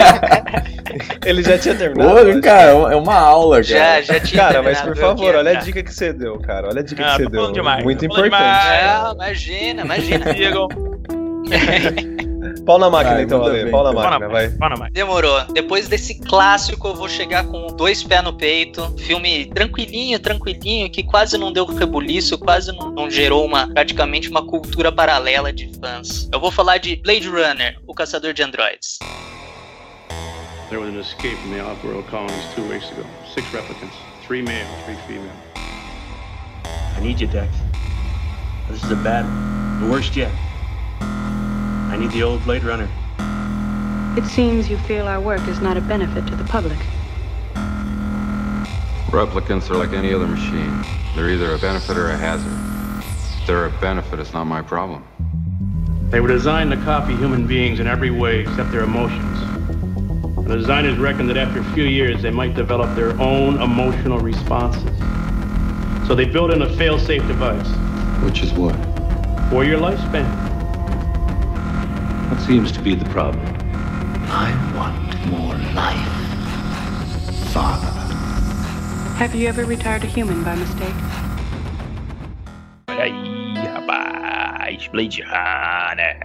Speaker 2: Ele já tinha terminado.
Speaker 1: Cara, é uma aula, cara.
Speaker 3: Já, já tinha
Speaker 2: Cara, mas por favor, olha a
Speaker 3: cara.
Speaker 2: dica que você deu, cara. Olha a dica
Speaker 4: Ah,
Speaker 2: que você
Speaker 4: tô
Speaker 2: deu.
Speaker 4: falando demais,
Speaker 2: Muito importante.
Speaker 4: demais.
Speaker 3: Não, imagina, imagina.
Speaker 4: Sigam.
Speaker 2: Pau na máquina,
Speaker 1: Vai,
Speaker 2: então,
Speaker 1: manda
Speaker 2: Ale. Pau na
Speaker 1: então.
Speaker 2: máquina, vai.
Speaker 4: Fala mais.
Speaker 3: Demorou. Depois desse clássico, eu vou chegar com dois pés no peito. Filme tranquilinho, tranquilinho, que quase não deu rebuliço, quase não, não gerou uma praticamente uma cultura paralela de fãs. Eu vou falar de Blade Runner, o caçador de androids.
Speaker 11: There was an escape from the off-world colonies two weeks ago. Six replicants, three male, three female.
Speaker 12: I need you, Dex. This is a bad one. The worst yet. I need the old Blade Runner.
Speaker 13: It seems you feel our work is not a benefit to the public.
Speaker 14: Replicants are like any other machine. They're either a benefit or a hazard. If they're a benefit, it's not my problem.
Speaker 11: They were designed to copy human beings in every way except their emotions. The designers reckoned that after a few years, they might develop their own emotional responses. So they built in a fail-safe device
Speaker 6: Which is what?
Speaker 11: for your lifespan.
Speaker 6: Seems to be the problem?
Speaker 8: I want more life. Father.
Speaker 13: Have you ever retired a human by mistake?
Speaker 4: Olha aí, rapaz. Blade Runner.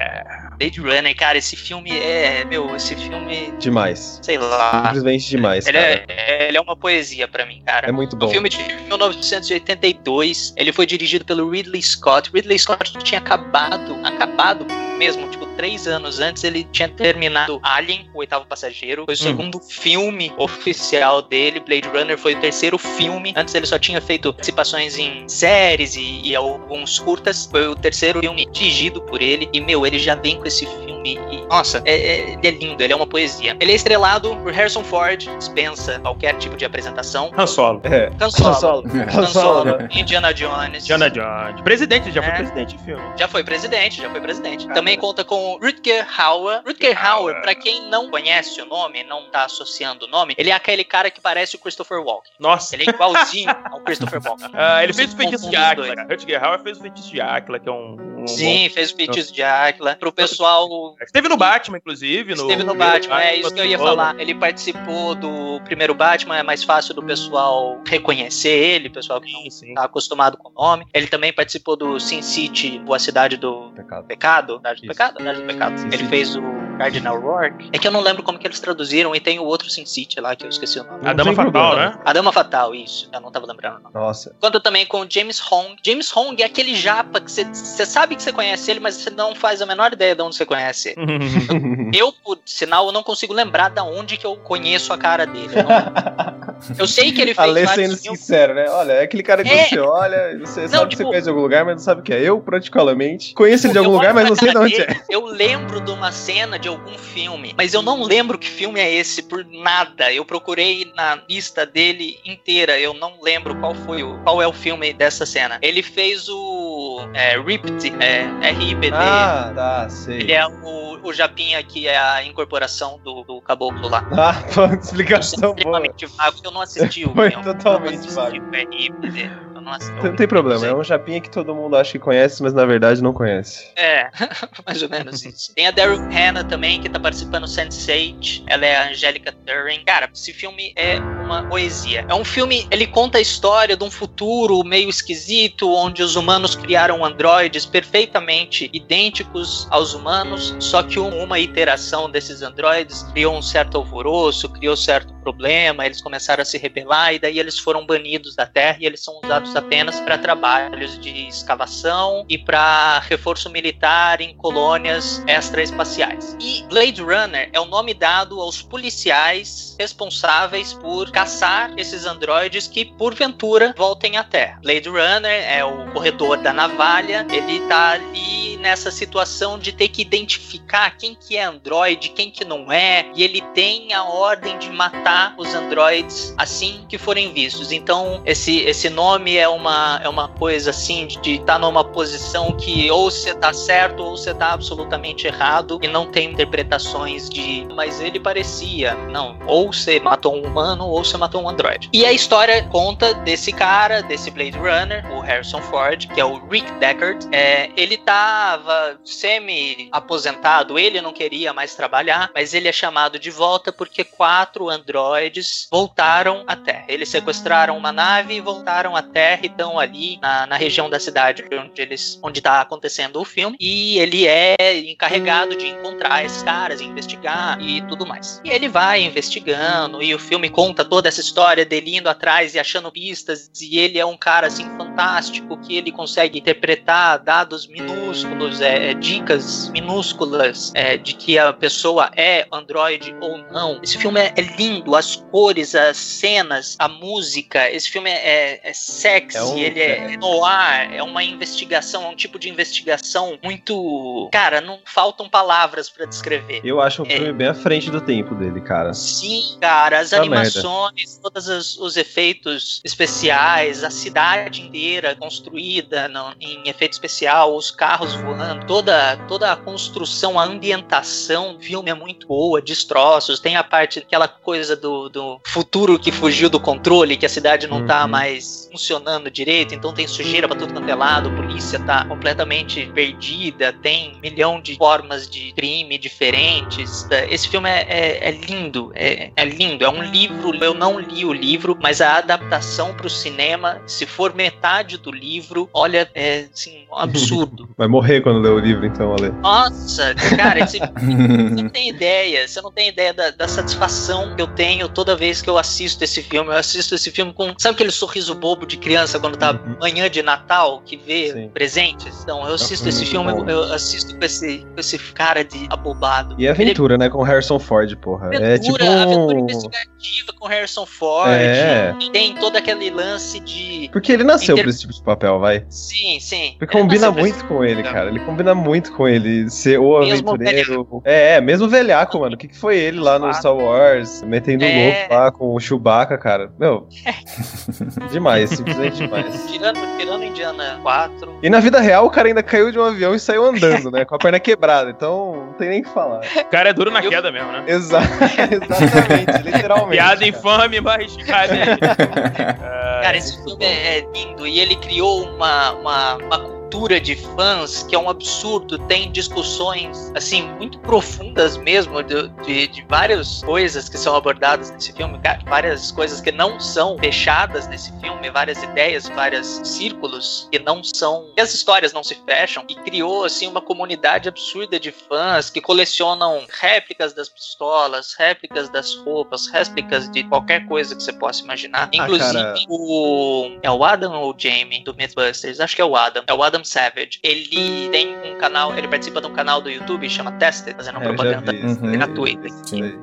Speaker 3: Blade Runner, cara, esse filme é. Meu, esse filme.
Speaker 2: Demais.
Speaker 3: Sei lá.
Speaker 2: Simplesmente demais,
Speaker 3: Ele
Speaker 2: cara.
Speaker 3: é, ele é uma poesia pra mim, cara.
Speaker 2: É muito
Speaker 3: Um
Speaker 2: bom.
Speaker 3: filme de 1982. Ele foi dirigido pelo Ridley Scott. Ridley Scott tinha acabado, acabado mesmo, tipo, três anos antes, ele tinha terminado Alien, o oitavo passageiro. Foi o
Speaker 2: Hum.
Speaker 3: segundo filme oficial dele. Blade Runner foi o terceiro filme. Antes ele só tinha feito participações em séries e, e alguns curtas. Foi o terceiro filme dirigido por ele. E, meu, ele já vem com esse filme. E, nossa, é, é- ele é lindo, ele é uma poesia. Ele é estrelado por Harrison Ford, dispensa qualquer tipo de apresentação.
Speaker 4: Han Solo.
Speaker 2: É.
Speaker 3: Han Solo.
Speaker 2: Han Solo.
Speaker 3: Han Solo. Indiana Jones.
Speaker 4: Indiana Jones. Presidente, já foi
Speaker 3: É.
Speaker 4: presidente do filme.
Speaker 3: Já foi presidente, já foi presidente. Também conta com Rutger Hauer. Rutger Hauer, pra quem não conhece o nome, não tá associando o nome, ele é aquele cara que parece o Christopher Walken.
Speaker 4: Nossa.
Speaker 3: Ele é igualzinho ao Christopher Walken.
Speaker 4: Ah, ele fez o feitiço de Áquila. Rutger Hauer fez o feitiço de Áquila, que é um. Um
Speaker 3: Sim, fez o feitiço de Áquila. Pro pessoal
Speaker 4: Esteve no Batman, inclusive. No
Speaker 3: Esteve no Batman, é isso que eu ia falar. Ele participou do primeiro Batman, é mais fácil do pessoal reconhecer ele, pessoal que não tá acostumado com o nome. Ele também participou do Sin City, ou a cidade do
Speaker 2: Pecado.
Speaker 3: Pecado? Cidade do Pecado? Cidade do Pecado. Ele fez o Cardinal Rourke. É que eu não lembro como que eles traduziram, e tem o outro Sin City lá, que eu esqueci o nome.
Speaker 4: A Dama Fatal,
Speaker 2: problema.
Speaker 4: né?
Speaker 3: A Dama Fatal, isso. Eu não tava lembrando. Não.
Speaker 2: Nossa.
Speaker 3: Conta também com o James Hong. James Hong é aquele japa que você sabe que você conhece ele, mas você não faz a menor ideia de onde você conhece ele. Eu, por sinal, eu não consigo lembrar da onde que eu conheço a cara dele. Eu, não- Eu sei que ele fez
Speaker 2: Ale sendo sincero, né? Olha, é aquele cara que
Speaker 3: É.
Speaker 2: você olha, você
Speaker 3: Não,
Speaker 2: sabe que
Speaker 3: tipo-
Speaker 2: você conhece de algum lugar, mas não sabe o que é. Eu, particularmente, conheço ele de algum lugar, mas não sei de onde
Speaker 3: dele,
Speaker 2: é.
Speaker 3: Eu lembro de uma cena de algum filme, mas eu não lembro que filme é esse por nada. Eu procurei na lista dele inteira, eu não lembro qual foi o qual é o filme dessa cena. Ele fez o é, Ripped, é, R-I-P-D.
Speaker 2: Ah, tá, sei.
Speaker 3: Ele é o, o Japinha que é a incorporação do, do caboclo lá.
Speaker 2: Ah, pô, explicação boa.
Speaker 3: extremamente vago, eu não assisti o
Speaker 2: Foi totalmente
Speaker 3: não assisti eu não.
Speaker 2: Não tem problema, é um japinha que todo mundo acha que conhece, mas na verdade não conhece.
Speaker 3: É, mais ou menos isso. Tem a Daryl Hannah também, que tá participando do Sense8. Ela é a Angélica Turing. Cara, esse filme é uma poesia. É um filme, ele conta a história de um futuro meio esquisito, onde os humanos criaram androides perfeitamente idênticos aos humanos, só que uma iteração desses androides criou um certo alvoroço, criou certo problema, eles começaram a se rebelar e daí eles foram banidos da Terra e eles são usados apenas para trabalhos de escavação e para reforço militar em colônias extraespaciais. E Blade Runner é o nome dado aos policiais responsáveis por caçar esses androides que porventura voltem à Terra. Blade Runner é o corredor da navalha, ele tá ali nessa situação de ter que identificar quem que é androide, quem que não é, e ele tem a ordem de matar os androids assim que forem vistos. Então, esse, esse nome é uma, é uma coisa assim de estar tá numa posição que ou você tá certo ou você tá absolutamente errado e não tem interpretações de mas ele parecia. Não, ou você matou um humano ou você matou um android. E a história conta desse cara, desse Blade Runner, o Harrison Ford, que é o Rick Deckard. É, ele tava semi-aposentado, ele não queria mais trabalhar, mas ele é chamado de volta porque quatro androides androides voltaram à Terra. Eles sequestraram uma nave e voltaram à Terra e estão ali na, na região da cidade onde eles onde está acontecendo o filme. E ele é encarregado de encontrar esses caras, investigar e tudo mais. E ele vai investigando e o filme conta toda essa história dele indo atrás e achando pistas. E ele é um cara assim fantástico que ele consegue interpretar dados minúsculos, é, é dicas minúsculas é, de que a pessoa é androide ou não. Esse filme é, é lindo, as cores, as cenas, a música. Esse filme é, é, é sexy, é um, ele é, é noir, é uma investigação, é um tipo de investigação muito. Cara, não faltam palavras para descrever.
Speaker 2: Eu acho um filme bem à frente do tempo dele, cara.
Speaker 3: Sim, cara, as animações, todos os, os, efeitos especiais, a cidade inteira construída no, em efeito especial, os carros voando, toda, toda a construção, a ambientação do filme é muito boa, destroços, tem a parte, aquela coisa do do, do futuro que fugiu do controle, que a cidade não tá uhum. tá mais funcionando direito, então tem sujeira para tudo quanto é lado, a polícia tá completamente perdida, tem um milhão de formas de crime diferentes. Esse filme é, é, é lindo, é, é, lindo. É um livro, eu não li o livro, mas a adaptação para o cinema, se for metade do livro, olha, é assim, um absurdo.
Speaker 2: Vai morrer quando ler o livro, então, Ale.
Speaker 3: Nossa, cara, esse, você não tem ideia, você não tem ideia da, da satisfação que eu tenho tenho toda vez que eu assisto esse filme. Eu assisto esse filme com. Sabe aquele sorriso bobo de criança quando tá uhum. manhã de Natal que vê Sim. presentes? Então, eu assisto esse filme, eu, eu, assisto com esse, com esse cara de abobado.
Speaker 2: E aventura, Ele... né? Com Harrison Ford, porra.
Speaker 3: Aventura, é tipo. Aventura investigativa com Harrison Ford. É. Tem todo aquele lance de.
Speaker 2: Porque ele nasceu Inter... pra esse tipo de papel, vai.
Speaker 3: Sim, sim.
Speaker 2: Porque combina muito com ele, cara. Ele combina muito com ele. Ser o mesmo aventureiro. Velhaco. É, mesmo velhaco, mano. O que, que foi ele lá no Star Wars? Metendo é... louco lá com o Chewbacca, cara. Meu. demais, simplesmente demais.
Speaker 3: Tirando, tirando Indiana 4.
Speaker 2: E na vida real, o cara ainda caiu de um avião e saiu andando, né? Com a perna quebrada. Então, não tem nem o que falar.
Speaker 4: O cara é duro na Eu... queda mesmo, né?
Speaker 2: Exa exatamente, literalmente.
Speaker 4: Piada cara. infame, mas cara,
Speaker 3: cara, esse filme é lindo e ele criou uma, uma, uma cultura de fãs que é um absurdo. Tem discussões, assim, muito profundas mesmo, de, de, de várias coisas que são abordadas nesse filme, várias coisas que não são fechadas nesse filme, várias ideias, vários círculos que não são. que as histórias não se fecham, e criou, assim, uma comunidade absurda de fãs que colecionam réplicas das pistolas, réplicas das roupas, réplicas de qualquer coisa que você possa imaginar. Ah, Inclusive, ah, o. É o Adam ou o Jamie do Mythbusters? Acho que é o Adam. É o Adam Adam Savage, ele tem um canal, ele participa de um canal do YouTube chama Tested, fazendo é, propaganda uhum. gratuita.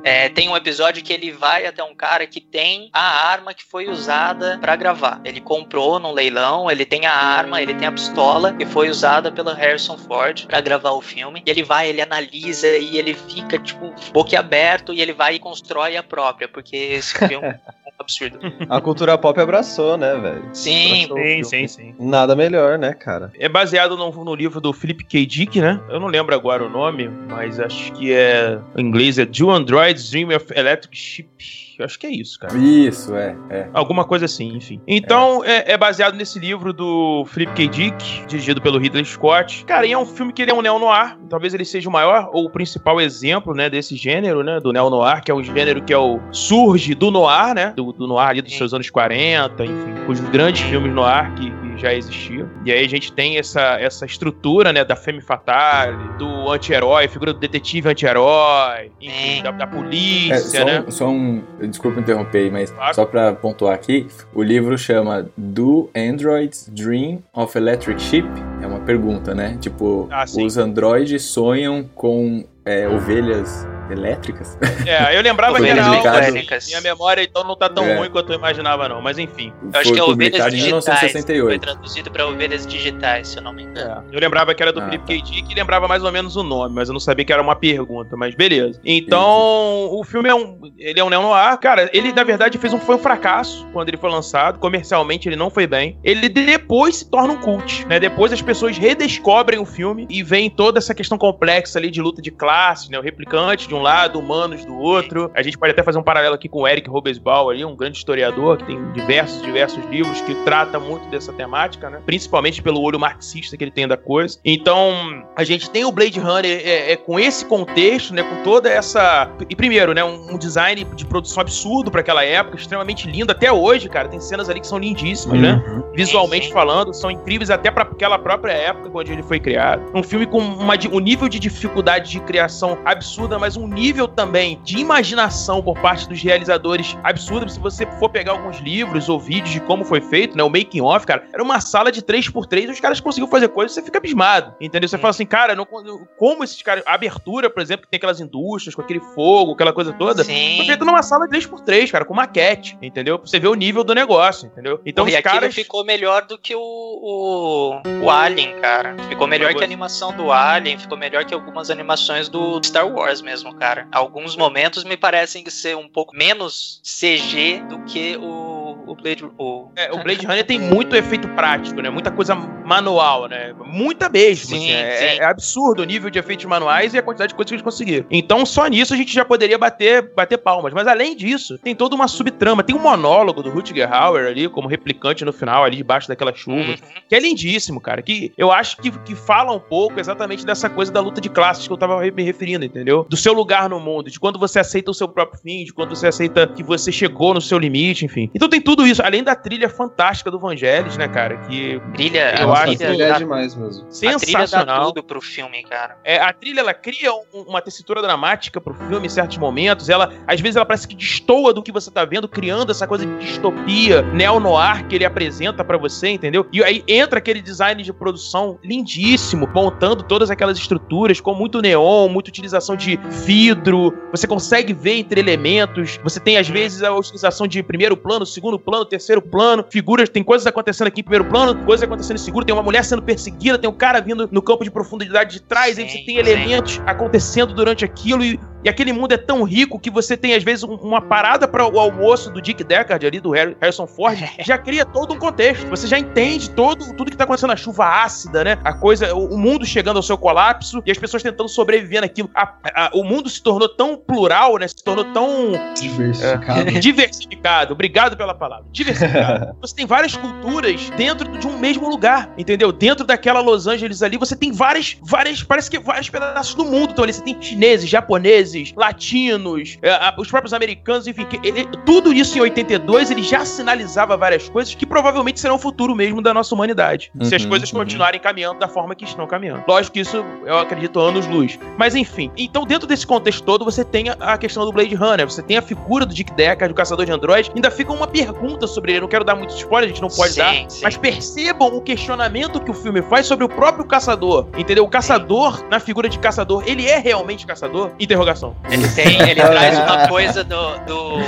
Speaker 3: É, tem um episódio que ele vai até um cara que tem a arma que foi usada para gravar. Ele comprou num leilão, ele tem a arma, ele tem a pistola que foi usada pelo Harrison Ford para gravar o filme. E ele vai, ele analisa e ele fica tipo boquiaberto e ele vai e constrói a própria, porque esse filme é um absurdo.
Speaker 2: A cultura pop abraçou, né, velho?
Speaker 3: Sim,
Speaker 4: sim, sim, sim.
Speaker 2: Nada melhor, né, cara?
Speaker 4: É baseado no, no, livro do Philip K. Dick, né? Eu não lembro agora o nome, mas acho que é. Em inglês é Do Androids Dream of Electric Ship Eu acho que é isso, cara.
Speaker 1: Isso, é. é.
Speaker 4: Alguma coisa assim, enfim. Então, é, é baseado nesse livro do Philip K. Dick, dirigido pelo Ridley Scott. Cara, e é um filme que ele é um neo-noir. Talvez ele seja o maior ou o principal exemplo, né, desse gênero, né, do neo-noir, que é um gênero que é o surge do noir, né, do, do noir ali dos seus anos 40, enfim, os grandes filmes noir que, que já existiam. E aí a gente tem essa, essa estrutura, né, da femme fatale, do anti-herói, figura do detetive anti-herói, enfim, da, da
Speaker 1: É,
Speaker 4: polícia,
Speaker 1: só,
Speaker 4: né?
Speaker 1: um, só um. Desculpa interromper, aí, mas
Speaker 4: Claro.
Speaker 1: só pra pontuar aqui, o livro chama Do Androids Dream of Electric Sheep? É uma pergunta, né? Tipo,
Speaker 4: Ah,
Speaker 1: os androides sonham com é, ovelhas elétricas?
Speaker 4: É, eu lembrava que
Speaker 1: Foi
Speaker 4: era algo assim. Minha memória então não tá tão
Speaker 1: É.
Speaker 4: ruim quanto eu imaginava, não. Mas enfim.
Speaker 3: Eu acho
Speaker 1: Foi
Speaker 3: que é ovelhas digitais. Foi
Speaker 1: 1968.
Speaker 3: traduzido pra ovelhas digitais, se eu não me engano.
Speaker 4: Eu lembrava que era do
Speaker 1: Ah,
Speaker 4: Philip K. Dick e lembrava mais ou menos o nome, mas eu não sabia que era uma pergunta, mas beleza. Então, o filme é um. Ele é um neo-noir. Cara, ele na verdade fez um, foi um fracasso quando ele foi lançado. Comercialmente ele não foi bem. Ele depois se torna um cult, né? Depois as pessoas redescobrem o filme e vem toda essa questão complexa ali de luta de classe, né? O replicante de um lado, humanos do outro. A gente pode até fazer um paralelo aqui com o Eric Robesbal ali, um grande historiador que tem diversos, diversos livros que trata muito dessa temática, né? Principalmente pelo olho marxista que ele tem da coisa. Então, a gente tem o Blade Runner é, é com esse contexto, né? Com toda essa. E primeiro, né? Um, um design de produção absurdo para aquela época, extremamente lindo. Até hoje, cara, tem cenas ali que são lindíssimas, né?
Speaker 1: Uhum.
Speaker 4: Visualmente falando, são incríveis até para aquela própria época onde ele foi criado. Um filme com uma, um nível de dificuldade de criação absurda, mas um nível também de imaginação por parte dos realizadores absurdo. Se você for pegar alguns livros ou vídeos de como foi feito, né? O making off, cara, era uma sala de 3x3 e os caras conseguiam fazer coisas, você fica abismado. Entendeu? Você fala assim, cara, não- como esses caras. A abertura, por exemplo, que tem aquelas indústrias com aquele fogo, aquela coisa toda.
Speaker 3: Sim.
Speaker 4: Foi feito numa sala 3x3, cara, com maquete, entendeu? Pra você ver o nível do negócio, entendeu? Então
Speaker 3: e
Speaker 4: os
Speaker 3: aquilo
Speaker 4: caras.
Speaker 3: ficou melhor do que o, o, o Alien, cara. Ficou melhor que a animação do Alien, ficou melhor que algumas animações do Star Wars mesmo, cara. Alguns momentos me parecem ser um pouco menos CG do que o, o Blade... O...
Speaker 4: É, o Blade Runner tem muito efeito prático, né? Muita coisa manual, né? Muita mesmo.
Speaker 3: Sim,
Speaker 4: assim, é,
Speaker 3: sim.
Speaker 4: é absurdo o nível de efeitos manuais e a quantidade de coisas que eles conseguiram. Então, só nisso a gente já poderia bater, bater palmas. Mas além disso, tem toda uma subtrama. Tem um monólogo do Rutger Hauer ali, como replicante no final, ali debaixo daquela chuva.
Speaker 3: Uhum.
Speaker 4: Que é lindíssimo, cara. Que eu acho que, que fala um pouco exatamente dessa coisa da luta de classes que eu tava me referindo, entendeu? Do seu lugar no mundo, de quando você aceita o seu próprio fim, de quando você aceita que você chegou no seu limite, enfim. Então tem tudo isso, além da trilha fantástica do Vangelis, né, cara? Que
Speaker 3: Trilha,
Speaker 4: eu
Speaker 3: a
Speaker 4: acho
Speaker 3: trilha
Speaker 2: Ele é demais mesmo.
Speaker 3: A trilha dá
Speaker 4: sensacional.
Speaker 3: tudo pro filme, cara.
Speaker 4: É, a trilha ela cria um- uma tessitura dramática pro filme em certos momentos. Ela, às vezes, ela parece que destoa do que você tá vendo, criando essa coisa de distopia neo-noir que ele apresenta pra você, entendeu? E aí entra aquele design de produção lindíssimo, montando todas aquelas estruturas com muito neon, muita utilização de vidro. Você consegue ver entre elementos. Você tem, às vezes, a utilização de primeiro plano, segundo plano, terceiro plano, figuras. Tem coisas acontecendo aqui em primeiro plano, coisas acontecendo em segundo. Tem uma mulher sendo perseguida, tem um cara vindo no campo de profundidade de trás. aí você tem elementos acontecendo durante aquilo. E, e aquele mundo é tão rico que você tem, às vezes, um- uma parada para o almoço do Dick Deckard ali, do Harrison Ford, já cria todo um contexto. Você já entende todo, tudo que tá acontecendo, a chuva ácida, né? A coisa, o, o mundo chegando ao seu colapso e as pessoas tentando sobreviver naquilo. A- a- o mundo se tornou tão plural, né? Se tornou tão
Speaker 2: Diversificado.
Speaker 4: diversificado. Obrigado pela palavra. Diversificado. você tem várias culturas dentro de um mesmo lugar, entendeu? Dentro daquela Los Angeles ali, você tem várias, várias, parece que vários pedaços do mundo estão ali. Você tem chineses, japoneses, latinos, é, os próprios americanos, enfim. que ele- tudo isso em 82, ele já sinalizava várias coisas que provavelmente serão o futuro mesmo da nossa humanidade. se as
Speaker 1: Uhum,
Speaker 4: coisas
Speaker 1: uhum.
Speaker 4: continuarem caminhando da forma que estão caminhando. Lógico que isso, eu acredito, anos-luz. Mas enfim, então dentro desse contexto todo, você tem a, questão do Blade Runner, você tem a figura do Dick Deckard, do caçador de androides, ainda fica uma pergunta sobre ele. Eu não quero dar muito spoiler, a gente não pode
Speaker 3: Sim,
Speaker 4: dar.
Speaker 3: sim.
Speaker 4: Mas percebam o questionamento que o filme faz sobre o próprio caçador. Entendeu? O caçador, na figura de caçador, ele é realmente caçador? Interrogação.
Speaker 3: Ele tem, ele traz uma coisa do, do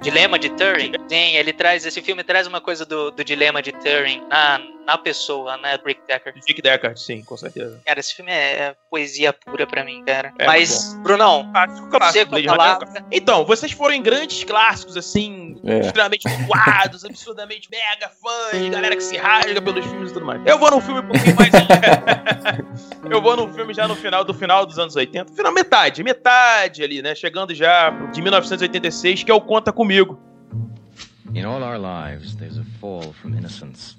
Speaker 3: dilema de Turing. Sim, ele traz, esse filme traz uma coisa do, do dilema de Turing na, na pessoa, né, Rick Decker.
Speaker 4: Dick Deckard, sim, com certeza.
Speaker 3: Cara, esse filme é, é poesia pura pra mim, cara.
Speaker 4: É,
Speaker 3: Mas, Brunão,
Speaker 4: Clássico,
Speaker 3: você
Speaker 4: clássico. um
Speaker 3: palavra.
Speaker 4: Então, vocês foram em grandes clássicos, assim,
Speaker 1: É.
Speaker 4: extremamente voados, absurdamente mega fãs, galera que se rasga pelos filmes e tudo mais. Eu vou num filme um pouquinho mais. Eu vou num filme já no final do final dos anos 80. Final, metade, metade ali, né? Chegando já de 1986, que é o Conta Comigo.
Speaker 15: In all our lives, there's a fall from innocence,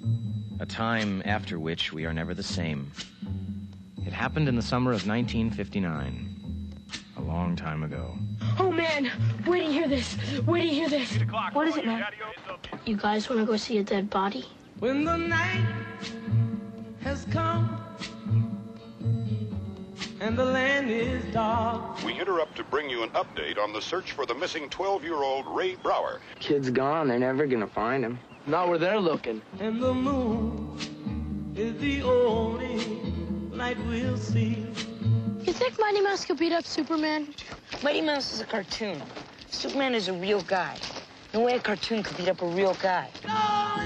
Speaker 15: a time after which we are never the same. It happened in the summer of 1959, a long time ago.
Speaker 16: Oh man, wait to hear this. Wait to hear this. What is it, man? You guys want to go see a dead body?
Speaker 17: When the night has come and the land is dark.
Speaker 18: We interrupt to bring you an update on the search for the missing 12 year old Ray Brower.
Speaker 19: Kid's gone. They're never gonna find him. Not where they're looking.
Speaker 17: And the moon is the only light we'll see.
Speaker 16: You think Mighty Mouse could beat up Superman?
Speaker 7: Mighty Mouse is a cartoon. Superman is a real guy. No way a cartoon could beat up a real guy.
Speaker 17: We're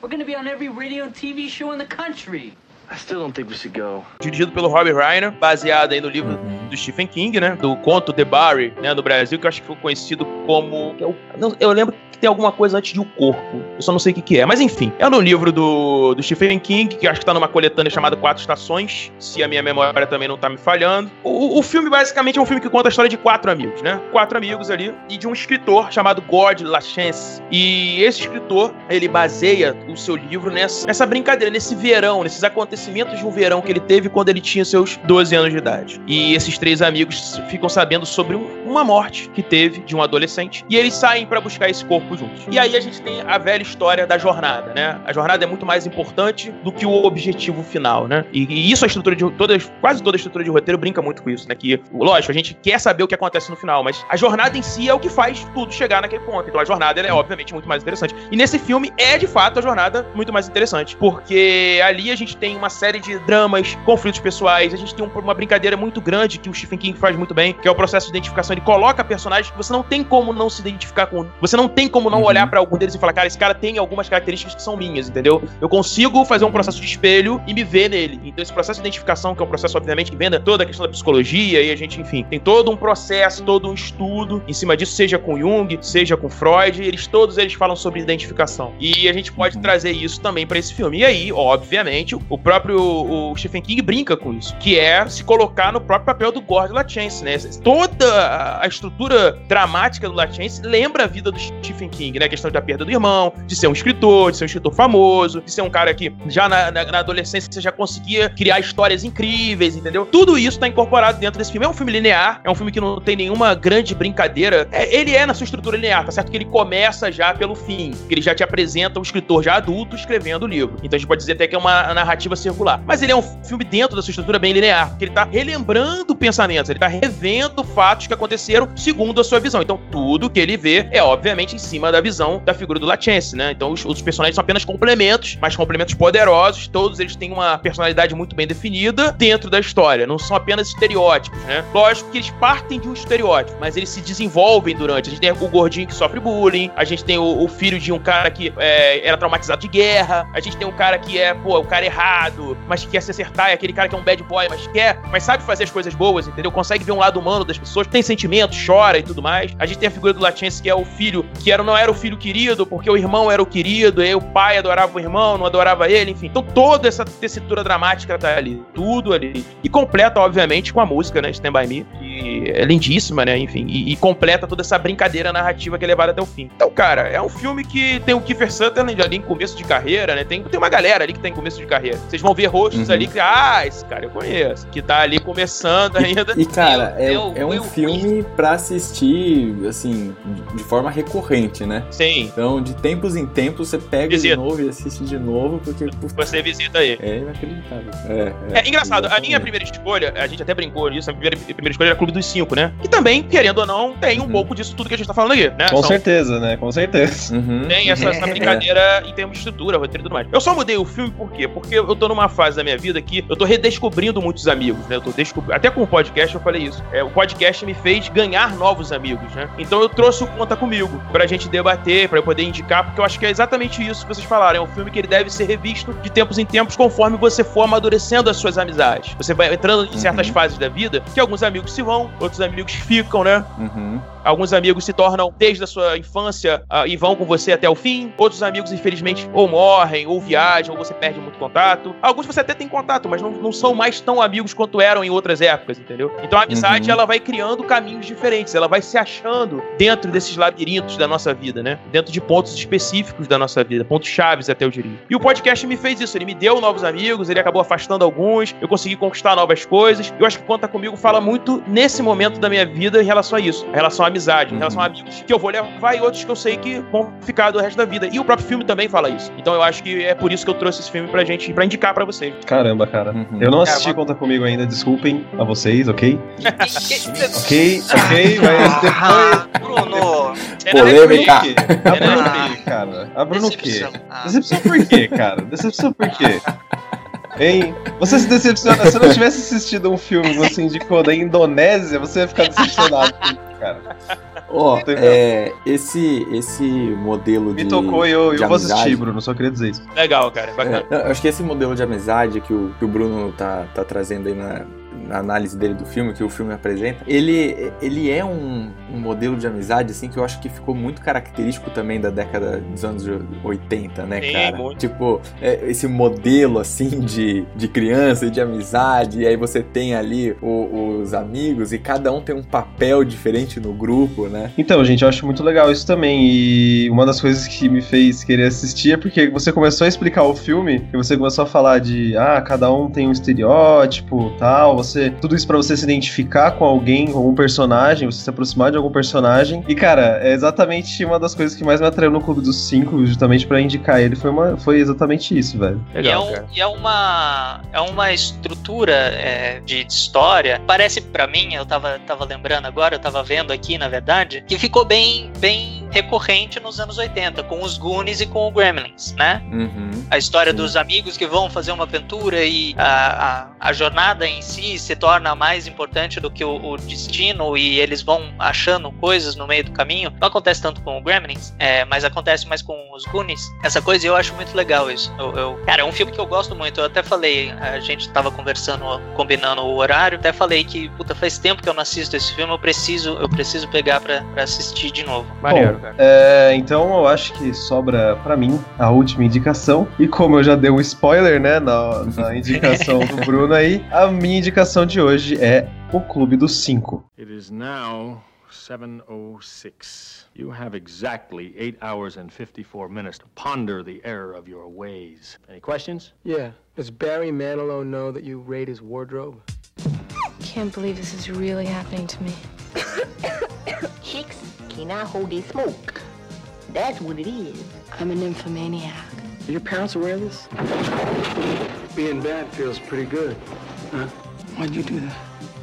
Speaker 17: We're gonna be on every radio and TV show in the country.
Speaker 19: I still don't think we should go.
Speaker 4: Dirigido pelo Robbie Reiner, baseado aí no livro do Stephen King, né? Do conto The Barry, né? No Brasil, que eu acho que foi conhecido como. Eu, eu lembro que tem alguma coisa antes de O Corpo. Eu só não sei o que, que é. Mas enfim, é no livro do, do Stephen King, que acho que tá numa coletânea chamada Quatro Estações, se a minha memória também não tá me falhando. O, o filme, basicamente, é um filme que conta a história de quatro amigos, né? Quatro amigos ali, e de um escritor chamado God Lachance. E esse escritor, ele baseia o seu livro nessa, nessa brincadeira, nesse verão, nesses acontecimentos de um verão que ele teve quando ele tinha seus 12 anos de idade. E esses três amigos ficam sabendo sobre um, uma morte que teve de um adolescente, e eles saem para buscar esse corpo juntos. E aí a gente tem a velha história da jornada, né? A jornada é muito mais importante do que o objetivo final, né? E, e isso a estrutura de toda, quase toda a estrutura de roteiro brinca muito com isso, né? Que, lógico, a gente quer saber o que acontece no final, mas a jornada em si é o que faz tudo chegar naquele ponto. Então a jornada é obviamente muito mais interessante. E nesse filme é de fato a jornada muito mais interessante, porque ali a gente tem uma série de dramas, conflitos pessoais, a gente tem uma brincadeira muito grande que o Stephen King faz muito bem, que é o processo de identificação. Ele coloca personagens que você não tem como não se identificar com, você não tem como não uhum. olhar para algum deles e falar, cara, esse cara tem algumas características que são minhas, entendeu? Eu consigo fazer um processo de espelho e me ver nele. Então esse processo de identificação, que é um processo obviamente que venda toda a questão da psicologia e a gente, enfim, tem todo um processo, todo um estudo em cima disso, seja com Jung, seja com Freud, eles todos eles falam sobre identificação. E a gente pode uhum. trazer isso também para esse filme. E aí, obviamente, o próprio o Stephen King brinca com isso, que é se colocar no próprio papel do Gordon Lachance, né? Toda a estrutura dramática do Lachance lembra a vida do Stephen King, né? A questão da perda do irmão, de ser um escritor, de ser um escritor famoso, de ser um cara que já na, na, na adolescência você já conseguia criar histórias incríveis, entendeu? Tudo isso tá incorporado dentro desse filme. É um filme linear, é um filme que não tem nenhuma grande brincadeira. É, ele é na sua estrutura linear, tá certo? Que ele começa já pelo fim, que ele já te apresenta um escritor já adulto escrevendo o livro. Então a gente pode dizer até que é uma narrativa circular. Mas ele é um filme dentro da sua estrutura bem linear, porque ele tá relembrando pensamentos, ele tá revendo fatos que aconteceram segundo a sua visão. Então, tudo que ele vê é, obviamente, em cima da visão da figura do Lachance, né? Então, os, os personagens são apenas complementos, mas complementos poderosos, todos eles têm uma personalidade muito bem definida dentro da história, não são apenas estereótipos, né? Lógico que eles partem de um estereótipo, mas eles se desenvolvem durante. A gente tem o gordinho que sofre bullying, a gente tem o, o filho de um cara que é, era traumatizado de guerra, a gente tem um cara que é, pô, o cara errado, mas que quer se acertar, é aquele cara que é um bad boy, mas quer, mas sabe fazer as coisas boas, entendeu? Consegue ver um lado humano das pessoas, tem sentimentos, chora e tudo mais. A gente tem a figura do Latiense, que é o filho, que era, não era o filho querido, porque o irmão era o querido, e o pai adorava o irmão, não adorava ele, enfim. Então toda essa tessitura dramática tá ali, tudo ali. E completa, obviamente, com a música, né? Stand By Me, que é lindíssima, né? Enfim, e, e completa toda essa brincadeira narrativa que é levada até o fim. Então, cara, é um filme que tem o Kiefer Sutherland ali em começo de carreira, né? Tem, tem uma galera ali que tá em começo de carreira. Vocês vão ver rostos uhum. ali que, ah, esse cara eu conheço, que tá ali começando ainda.
Speaker 1: E, cara, é, é um filme pra assistir, assim, de forma recorrente, né?
Speaker 4: Sim.
Speaker 1: Então, de tempos em tempos, você pega visita. de novo e assiste de novo, porque...
Speaker 4: Você visita aí.
Speaker 1: É inacreditável. É,
Speaker 4: é, é engraçado, exatamente. a minha primeira escolha, a gente até brincou nisso, a primeira, a primeira escolha era Clube dos Cinco, né? E também, querendo ou não, tem um uhum. pouco disso tudo que a gente tá falando aqui, né?
Speaker 2: Com São... certeza, né? Com certeza.
Speaker 4: Uhum. Tem essa, essa brincadeira em termos de estrutura, roteiro e tudo mais. Eu só mudei o filme por quê? Porque eu tô numa fase da minha vida que eu tô redescobrindo muitos amigos, né? Eu tô descobrindo. Até com o podcast eu falei isso. É, o podcast me fez ganhar novos amigos, né? Então eu trouxe o Conta Comigo pra gente debater, pra eu poder indicar, porque eu acho que é exatamente isso que vocês falaram. É um filme que ele deve ser revisto de tempos em tempos conforme você for amadurecendo as suas amizades. Você vai entrando em certas uhum. fases da vida que alguns amigos se vão, outros amigos ficam, né?
Speaker 1: Uhum.
Speaker 4: Alguns amigos se tornam desde a sua infância uh, e vão com você até o fim. Outros amigos, infelizmente, ou morrem, ou viajam, ou você perde muito contato. Alguns você até tem contato, mas não, não são mais tão amigos quanto eram em outras épocas, entendeu? Então a amizade, uhum. ela vai criando caminhos diferentes, ela vai se achando dentro desses labirintos da nossa vida, né? Dentro de pontos específicos da nossa vida, pontos chaves até eu diria. E o podcast me fez isso, ele me deu novos amigos, ele acabou afastando alguns, eu consegui conquistar novas coisas. Eu acho que Conta Comigo fala muito nesse momento da minha vida em relação a isso, em relação à amizade, em relação a amigos que eu vou levar e outros que eu sei que vão ficar do resto da vida. E o próprio filme também fala isso. Então eu acho que é por isso que eu trouxe esse filme pra gente, pra indicar pra vocês.
Speaker 2: Caramba, cara. Uhum. Eu não assisti Conta Comigo ainda, desculpem a vocês, ok? ok, ok, mas depois.
Speaker 3: Bruno!
Speaker 1: Polêmica!
Speaker 2: A Bruno o quê, cara? A Bruno o quê? Decepção por quê, cara? Decepção por quê? Hein? Você se decepciona. Se eu não tivesse assistido um filme que você indicou da Indonésia, você ia ficar decepcionado, cara.
Speaker 1: Ó, oh, é, esse, esse modelo
Speaker 2: Me
Speaker 1: de.
Speaker 2: Me tocou e eu, eu vou assistir, Bruno, só queria dizer isso.
Speaker 4: Legal, cara, bacana.
Speaker 1: É, acho que esse modelo de amizade que o, que o Bruno tá, tá trazendo aí na, na análise dele do filme, que o filme apresenta, ele, ele é um, um, modelo de amizade, assim, que eu acho que ficou muito característico também da década dos anos 80, né, Sim, cara? Muito. Tipo, é, esse modelo, assim, de, de criança e de amizade, e aí você tem ali o, os amigos e cada um tem um papel diferente no grupo, né?
Speaker 2: Então, gente, eu acho muito legal isso também, e uma das coisas que me fez querer assistir é porque você começou a explicar o filme, e você começou a falar de, ah, cada um tem um estereótipo, tal, você. Tudo isso para você se identificar com alguém, com algum personagem, você se aproximar de algum personagem. E, cara, é exatamente uma das coisas que mais me atraiu no Clube dos Cinco, justamente para indicar ele, foi, uma, foi exatamente isso, velho.
Speaker 3: Legal, e, é um, e é uma. É uma estrutura é, de, de, história. Parece para mim, eu tava, tava lembrando agora, eu tava vendo aqui, na verdade, que ficou bem, bem recorrente nos anos 80, com os Goonies e com o Gremlins, né?
Speaker 1: Uhum,
Speaker 3: a história sim. dos amigos que vão fazer uma aventura e a, a, a jornada em si se torna mais importante do que o, o, destino e eles vão achando coisas no meio do caminho. Não acontece tanto com o Gremlins, é, mas acontece mais com os Goonies. Essa coisa eu acho muito legal isso. Eu, eu, cara, é um filme que eu gosto muito. Eu até falei, a gente tava conversando, combinando o horário, até falei que, puta, faz tempo que eu não assisto esse filme, eu preciso, eu preciso pegar pra, pra assistir de novo.
Speaker 2: Maneiro, cara. É, então eu acho que sobra para mim a última indicação. E como eu já dei um spoiler, né, na, na indicação do Bruno aí, a minha indicação de hoje é O Clube dos Cinco. It is now 706. You have exactly 8 hours and 54 minutes to ponder the error of your ways. Any questions?
Speaker 20: Yeah. Does Barry Manilow know that you raid his wardrobe?
Speaker 16: Can't believe this is really happening to me.
Speaker 21: Chicks cannot hold their smoke. That's what it is.
Speaker 16: I'm a nymphomaniac.
Speaker 20: Are your parents aware of this? Being bad feels pretty good, huh? Why'd you do that?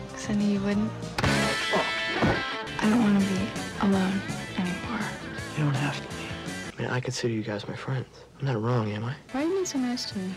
Speaker 16: Because I knew you wouldn't. I don't want to be alone anymore.
Speaker 20: You don't have to be. I mean, I consider you guys my friends. I'm not wrong, am I?
Speaker 16: Why are you being so nice to me?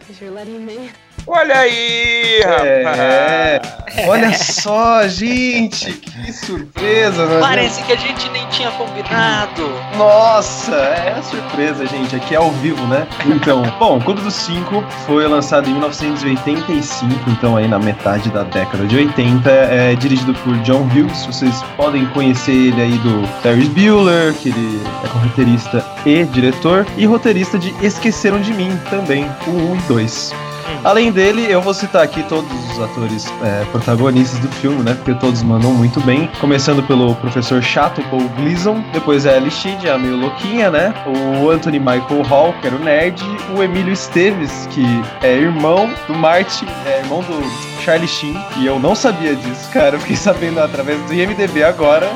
Speaker 16: Because you're letting me.
Speaker 4: Olha aí,
Speaker 2: é, Olha só, gente, que surpresa.
Speaker 3: Né? Parece que a gente nem tinha combinado.
Speaker 2: Nossa, é a surpresa, gente. Aqui é ao vivo, né? Então, bom, Clube dos Cinco foi lançado em 1985, então aí na metade da década de 80. É dirigido por John Hughes. Vocês podem conhecer ele aí do Ferris Bueller, que ele é roteirista e diretor, e roteirista de Esqueceram de Mim também, o 1 e 2. Além dele, eu vou citar aqui todos os atores é, protagonistas do filme, né? Porque todos mandam muito bem. Começando pelo professor chato, Paul Gleason. Depois é a Sheed, a meio louquinha, né? O Anthony Michael Hall, que era o nerd. O Emílio Esteves, que é irmão do Marty, é irmão do Charlie Sheen. E eu não sabia disso, cara. Eu fiquei sabendo através do IMDB agora.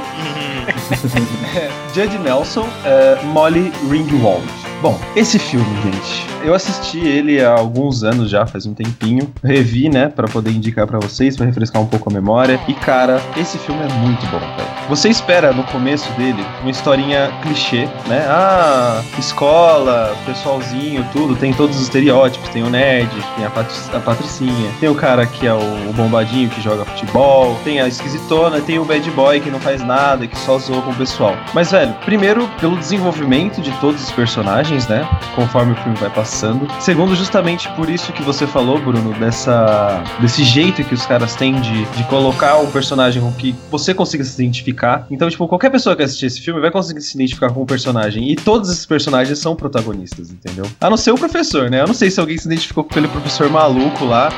Speaker 2: Judge Nelson, é, Molly Ringwald. Bom, esse filme, gente, eu assisti ele há alguns anos já, faz um tempinho. Revi, né, para poder indicar para vocês, para refrescar um pouco a memória. E cara, esse filme é muito bom, velho. você espera no começo dele uma historinha clichê, né? Ah, escola, pessoalzinho, tudo, tem todos os estereótipos, tem o nerd, tem a, a patricinha, tem o cara que é o, o, bombadinho que joga futebol, tem a esquisitona, tem o bad boy que não faz nada, que só zoa com o pessoal. Mas, velho, primeiro, pelo desenvolvimento de todos os personagens, né? Conforme o filme vai passando. Segundo, justamente por isso que você falou, Bruno, dessa, desse jeito que os caras têm de, de colocar um personagem com que você consiga se identificar. Então, tipo, qualquer pessoa que assistir esse filme vai conseguir se identificar com o personagem. E todos esses personagens são protagonistas, entendeu? A não ser o professor, né? Eu não sei se alguém se identificou com aquele professor maluco lá,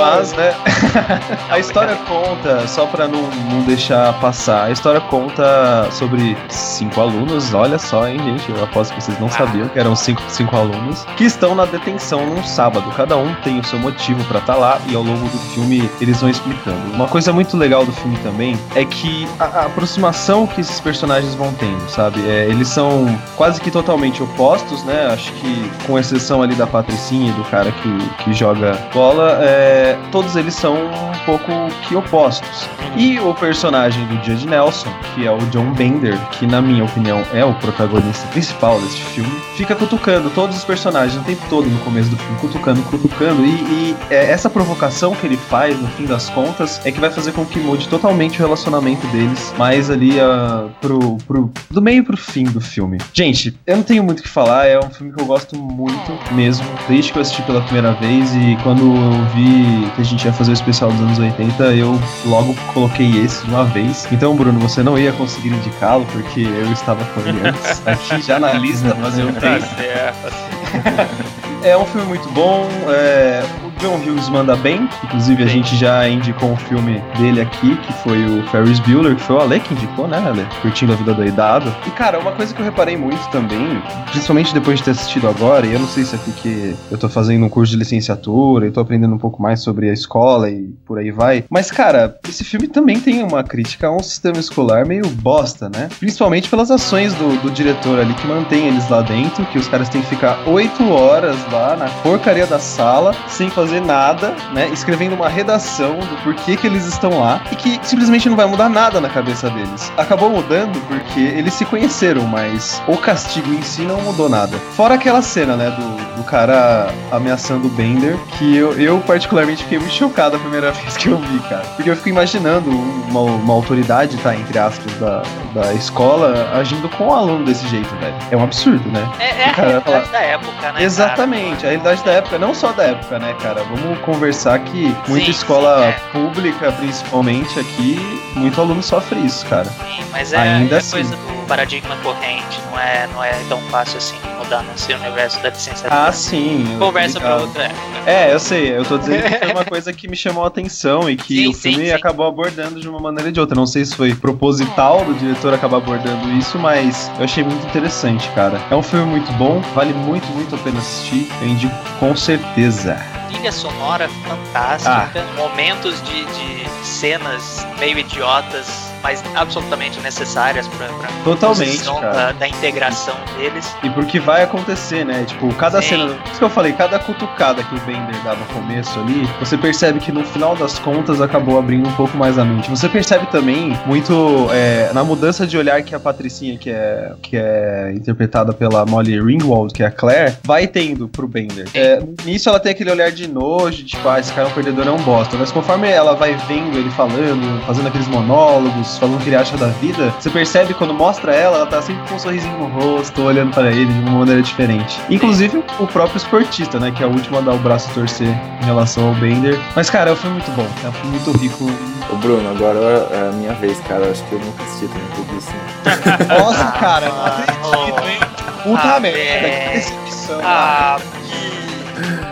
Speaker 2: mas, né? a história conta, só pra não, não deixar passar, a história conta sobre cinco alunos, olha só, hein, gente? Eu aposto que vocês não sabiam que eram cinco, cinco alunos, que estão na detenção num sábado. Cada um tem o seu motivo para estar tá lá e ao longo do filme eles vão explicando. Uma coisa muito legal do filme também é que a, a aproximação que esses personagens vão tendo, sabe? É, eles são quase que totalmente opostos, né? Acho que com exceção ali da Patricinha e do cara que, que joga bola, é, todos eles são um pouco que opostos. E o personagem do Judge Nelson, que é o John Bender, que na minha opinião é o protagonista principal deste filme, fica cutucando todos os personagens o tempo todo no começo do filme, cutucando, cutucando, e, e é, essa provocação que ele faz, no fim das contas, é que vai fazer com que mude totalmente o relacionamento deles, mais ali uh, pro, pro, do meio pro fim do filme. Gente, eu não tenho muito o que falar, é um filme que eu gosto muito mesmo, desde que eu assisti pela primeira vez, e quando eu vi que a gente ia fazer o especial dos anos 80, eu logo coloquei esse de uma vez. Então, Bruno, você não ia conseguir indicá-lo, porque eu estava com ele antes, aqui já na lista, mas eu
Speaker 4: Tá certo.
Speaker 2: É um filme muito bom. É, John Hughes manda bem. Inclusive, a gente já indicou um filme dele aqui, que foi o Ferris Bueller, que foi o Ale que indicou, né, Ale? Curtindo a vida doidado. E, cara, uma coisa que eu reparei muito também, principalmente depois de ter assistido agora, e eu não sei se é porque eu tô fazendo um curso de licenciatura e tô aprendendo um pouco mais sobre a escola e por aí vai. Mas, cara, esse filme também tem uma crítica a um sistema escolar meio bosta, né? Principalmente pelas ações do, do diretor ali que mantém eles lá dentro, que os caras têm que ficar oito horas lá na porcaria da sala, sem fazer nada, né? Escrevendo uma redação do porquê que eles estão lá e que simplesmente não vai mudar nada na cabeça deles. Acabou mudando porque eles se conheceram, mas o castigo em si não mudou nada. Fora aquela cena, né, do, do cara ameaçando o Bender, que eu, eu particularmente fiquei muito chocado a primeira vez que eu vi, cara. Porque eu fico imaginando uma, uma autoridade, tá, entre aspas, da, da escola agindo com o aluno desse jeito, velho. É um absurdo, né?
Speaker 3: É, é a
Speaker 2: cara
Speaker 3: realidade da época, né?
Speaker 2: Exatamente, a realidade da época, não só da época, né, cara? Vamos conversar que muita
Speaker 3: Sim,
Speaker 2: escola
Speaker 3: sim, é.
Speaker 2: pública, principalmente aqui, muito aluno sofre isso, cara.
Speaker 3: Sim, mas é,
Speaker 2: Ainda
Speaker 3: é
Speaker 2: assim.
Speaker 3: coisa do paradigma corrente, não é, não é tão fácil assim mudar nesse universo da licenciatura.
Speaker 2: Ah, sim. tô
Speaker 3: Conversa pra outra época.
Speaker 2: É, eu sei, eu tô dizendo que foi uma coisa que me chamou a atenção e que
Speaker 3: Sim,
Speaker 2: o filme acabou abordando de uma maneira ou de outra. Não sei se foi proposital do diretor acabar abordando isso, mas eu achei muito interessante, cara. É um filme muito bom, vale muito, muito a pena assistir. Eu indico com certeza.
Speaker 3: Trilha sonora fantástica, momentos de, de cenas meio idiotas, mas absolutamente necessárias pra
Speaker 2: Totalmente,
Speaker 3: da, da integração deles.
Speaker 2: E porque vai acontecer, né? Tipo, cada
Speaker 3: Sim.
Speaker 2: cena. Isso que eu falei, cada cutucada que o Bender dá no começo ali, você percebe que no final das contas acabou abrindo um pouco mais a mente. Você percebe também muito é, na mudança de olhar que a Patricinha, que é, que é interpretada pela Molly Ringwald, que é a Claire, vai tendo pro Bender. É, nisso ela tem aquele olhar de nojo, tipo, ah, esse cara é um perdedor, é um bosta. Mas conforme ela vai vendo ele falando, fazendo aqueles monólogos, falando o que ele acha da vida, você percebe quando mostra ela, ela tá sempre com um sorrisinho no rosto, olhando para ele de uma maneira diferente. Inclusive o próprio esportista, né, que é o último a dar o braço a torcer em relação ao Bender. Mas, cara, é um filme muito bom, é um filme muito rico.
Speaker 1: Ô Bruno, agora é a minha vez, cara. Acho que eu nunca assisti tudo isso. né?
Speaker 2: Nossa, cara, não acredito, hein? Puta
Speaker 3: Ah,
Speaker 2: merda,
Speaker 3: velho.
Speaker 2: que decepção.
Speaker 3: Ah, Gui.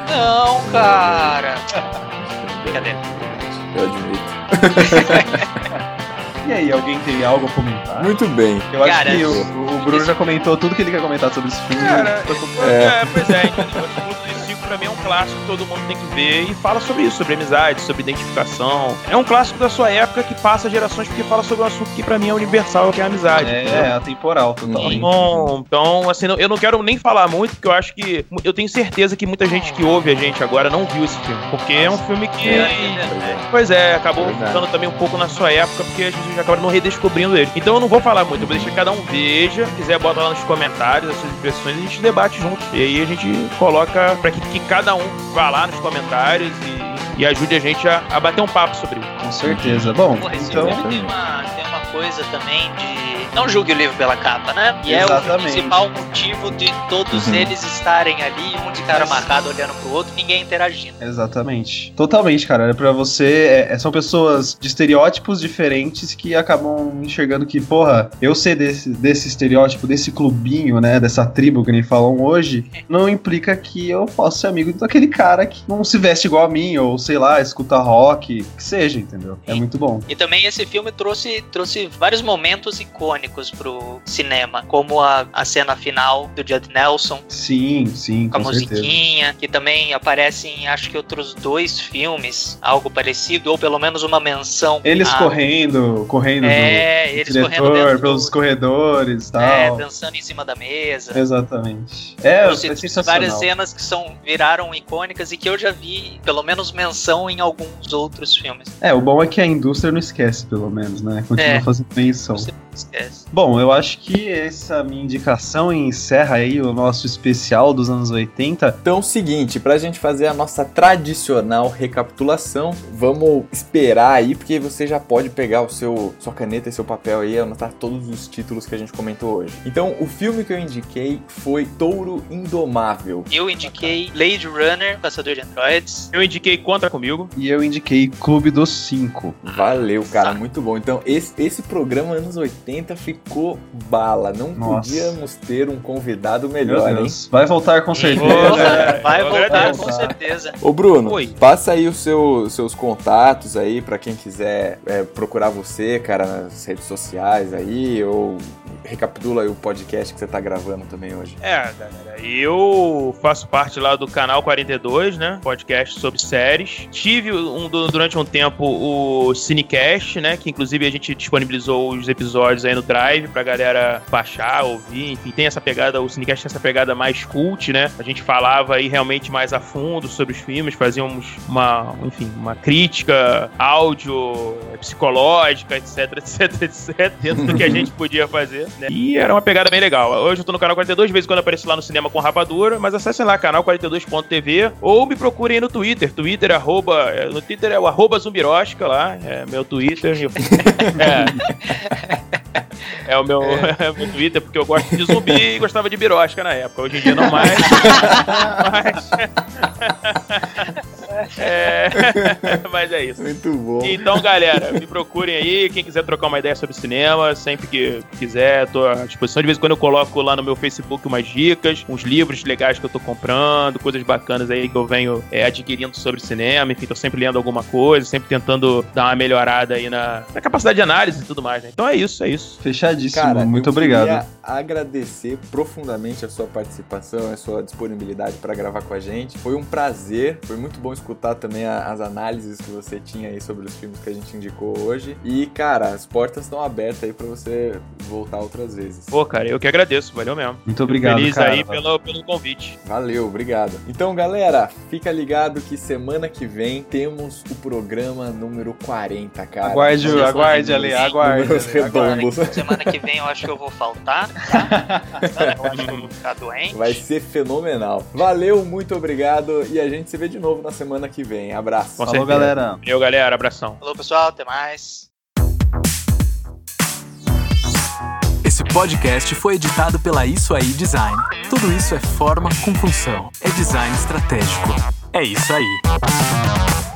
Speaker 3: Não, cara. Brincadeira.
Speaker 1: Eu admito.
Speaker 2: E aí, alguém tem algo a comentar?
Speaker 1: Muito bem.
Speaker 2: Eu acho
Speaker 3: Cara,
Speaker 2: que o, o Bruno já comentou tudo que ele quer comentar sobre esse filme.
Speaker 4: Cara,
Speaker 2: tô-
Speaker 4: é. pois é, entendeu? Pra mim é um clássico que todo mundo tem que ver e fala sobre isso, sobre amizade, sobre identificação. É um clássico da sua época que passa gerações porque fala sobre um assunto que pra mim é universal, que é a amizade.
Speaker 2: É,
Speaker 4: entendeu?
Speaker 2: é atemporal, totalmente.
Speaker 4: Bom, então, assim, não- eu não quero nem falar muito, porque eu acho que. Eu tenho certeza que muita gente que ouve a gente agora não viu esse filme. Porque é um filme que. Pois é, acabou ficando também um pouco na sua época, porque a gente acaba não redescobrindo ele. Então eu não vou falar muito, eu vou deixar que cada um veja. Se quiser, bota lá nos comentários as suas impressões e a gente debate junto. E aí a gente coloca pra que, que cada um vá lá nos comentários e, e ajude a gente a, a bater um papo sobre isso.
Speaker 2: Com certeza. Bom,
Speaker 3: Porra, esse
Speaker 2: então.
Speaker 3: filme tem uma, tem uma coisa também de. Não julgue o livro pela capa, né? E é o
Speaker 2: Exatamente.
Speaker 3: principal motivo de todos
Speaker 2: Uhum.
Speaker 3: eles estarem ali, um de cara marcado olhando pro outro, ninguém interagindo.
Speaker 2: Exatamente. Totalmente, cara. É Pra você. é- são pessoas de estereótipos diferentes que acabam enxergando que, porra, eu ser desse, desse estereótipo, desse clubinho, né? Dessa tribo que nem falam hoje, não implica que eu possa ser amigo daquele cara que não se veste igual a mim, ou sei lá, escuta rock, que seja, entendeu? É muito bom.
Speaker 3: E também esse filme trouxe, trouxe vários momentos icônicos pro cinema, como a, a cena final do Judd Nelson,
Speaker 2: Sim, sim,
Speaker 3: com a
Speaker 2: com certeza.
Speaker 3: musiquinha, que também aparece em acho que outros dois filmes, algo parecido, ou pelo menos uma menção.
Speaker 2: Eles
Speaker 3: a-
Speaker 2: correndo, correndo
Speaker 3: É,
Speaker 2: do, do
Speaker 3: eles
Speaker 2: diretor,
Speaker 3: correndo
Speaker 2: pelos corredores e tal.
Speaker 3: É, dançando em cima da mesa.
Speaker 2: Exatamente. É,
Speaker 3: Trouxe
Speaker 2: é sensacional.
Speaker 3: várias cenas que são, viraram icônicas e que eu já vi, pelo menos, menção em alguns outros filmes.
Speaker 2: É, o bom é que a indústria não esquece, pelo menos, né? Continua
Speaker 3: É.
Speaker 2: fazendo menção.
Speaker 3: Esquece.
Speaker 2: Bom, eu acho que essa minha indicação encerra aí o nosso especial dos anos 80.
Speaker 1: Então, seguinte, pra gente fazer a nossa tradicional recapitulação, vamos esperar aí, porque você já pode pegar o seu sua caneta e seu papel aí e anotar todos os títulos que a gente comentou hoje. Então, o filme que eu indiquei foi Touro Indomável.
Speaker 3: Eu indiquei Blade Runner, Caçador de Androids.
Speaker 4: Eu indiquei Conta Comigo.
Speaker 2: E eu indiquei Clube dos Cinco.
Speaker 1: Valeu, cara, muito bom. Então, esse, esse programa anos 80 ficou bala. Não
Speaker 2: Nossa.
Speaker 1: podíamos ter um convidado
Speaker 2: Meu
Speaker 1: melhor, hein?
Speaker 2: Vai voltar com certeza.
Speaker 3: Porra, vai voltar com certeza.
Speaker 1: Ô Bruno,
Speaker 4: Oi.
Speaker 1: passa aí os seu- seus contatos aí pra quem quiser é, procurar você, cara, nas redes sociais aí, ou recapitula aí o podcast que você tá gravando também hoje.
Speaker 4: É, galera, eu faço parte lá do canal 42, né? Podcast sobre séries. Tive um, du- durante um tempo o Cinecast, né? Que inclusive a gente disponibilizou os episódios aí no Drive pra galera baixar, ouvir. Enfim, tem essa pegada, o Cinecast tem essa pegada mais cult, né? A gente falava aí realmente mais a fundo sobre os filmes, fazíamos uma, enfim, uma crítica áudio, psicológica, etc, etc, etc, dentro do que a gente podia fazer, né? E era uma pegada bem legal. Hoje eu tô no canal 42, de vez em quando apareço lá no cinema com rapadura, mas acessem lá, canal42.tv, ou me procurem aí no Twitter. Twitter, arroba, é, no Twitter é o arroba zumbirosca lá, é meu Twitter. É. É o meu, é. o meu Twitter, porque eu gosto de zumbi e gostava de birosca na época. Hoje em dia não mais. Mas. É, mas é isso.
Speaker 1: Muito bom.
Speaker 4: Então, galera, me procurem aí. Quem quiser trocar uma ideia sobre cinema, sempre que quiser, tô à disposição. De vez em quando eu coloco lá no meu Facebook umas dicas, uns livros legais que eu tô comprando, coisas bacanas aí que eu venho é, adquirindo sobre cinema. Enfim, tô sempre lendo alguma coisa, sempre tentando dar uma melhorada aí na, na capacidade de análise e tudo mais, né? Então é isso, é isso.
Speaker 2: Fechadíssimo.
Speaker 1: Cara,
Speaker 2: Muito
Speaker 1: eu
Speaker 2: obrigado.
Speaker 1: queria agradecer profundamente a sua participação, a sua disponibilidade para gravar com a gente. Foi um prazer, foi muito bom escutar também a- as análises que você tinha aí sobre os filmes que a gente indicou hoje. E, cara, as portas estão abertas aí para você voltar outras vezes.
Speaker 4: Pô, cara, eu que agradeço, valeu mesmo.
Speaker 2: Muito obrigado,
Speaker 4: Feliz
Speaker 2: cara.
Speaker 4: aí pelo, pelo convite.
Speaker 1: Valeu, obrigado. Então, galera, fica ligado que semana que vem temos o programa número 40, cara.
Speaker 2: Aguarde, aguarde,
Speaker 1: redondos.
Speaker 2: aguarde,
Speaker 1: redondos.
Speaker 3: Semana que vem eu acho que eu vou faltar, tá? Eu acho que eu vou ficar doente.
Speaker 1: Vai ser fenomenal. Valeu, muito obrigado e a gente se vê de novo na semana que vem. Abraço.
Speaker 4: Com certeza. Valeu, galera. Abração.
Speaker 3: Falou, pessoal. Até mais.
Speaker 22: Esse podcast foi editado pela Isso Aí Design. Tudo isso é forma com função. É design estratégico. É isso aí.